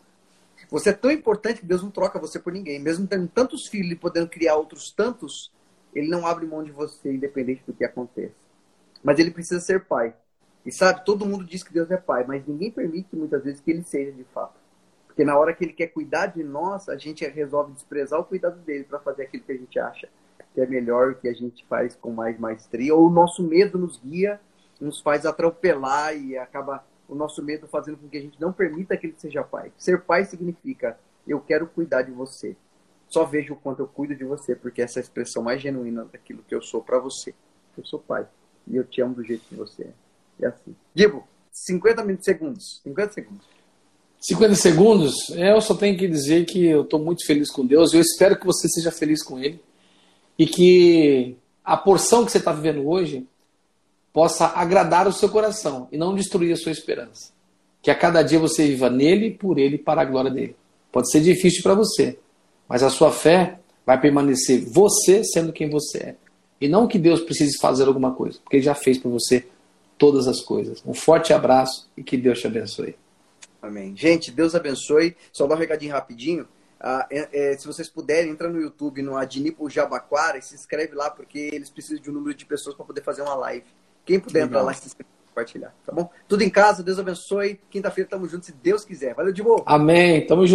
Você é tão importante que Deus não troca você por ninguém. Mesmo tendo tantos filhos e podendo criar outros tantos, Ele não abre mão de você, independente do que aconteça. Mas Ele precisa ser pai. E sabe, todo mundo diz que Deus é pai, mas ninguém permite muitas vezes que ele seja de fato. Porque na hora que ele quer cuidar de nós, a gente resolve desprezar o cuidado dele para fazer aquilo que a gente acha que é melhor, que a gente faz com mais maestria, ou o nosso medo nos guia, nos faz atropelar e acaba o nosso medo fazendo com que a gente não permita que ele seja pai. Ser pai significa eu quero cuidar de você. Só vejo o quanto eu cuido de você, porque essa é a expressão mais genuína daquilo que eu sou para você. Eu sou pai e eu te amo do jeito que você é. É assim. Digo, 50 segundos. 50 segundos. 50 segundos? É, eu só tenho que dizer que eu estou muito feliz com Deus. Eu espero que você seja feliz com Ele. E que a porção que você está vivendo hoje possa agradar o seu coração e não destruir a sua esperança. Que a cada dia você viva nele, por ele, para a glória dele. Pode ser difícil para você, mas a sua fé vai permanecer você sendo quem você é. E não que Deus precise fazer alguma coisa, porque Ele já fez por você todas as coisas. Um forte abraço e que Deus te abençoe. Amém. Gente, Deus abençoe. Só dar um recadinho rapidinho. Ah, é, é, se vocês puderem, entra no YouTube, no Adnipo Jabaquara e se inscreve lá, porque eles precisam de um número de pessoas para poder fazer uma live. Quem puder Legal. entrar lá e se inscrever, compartilhar, tá bom? Tudo em casa, Deus abençoe. Quinta-feira tamo juntos, se Deus quiser. Valeu, de boa. Amém. Tamo junto.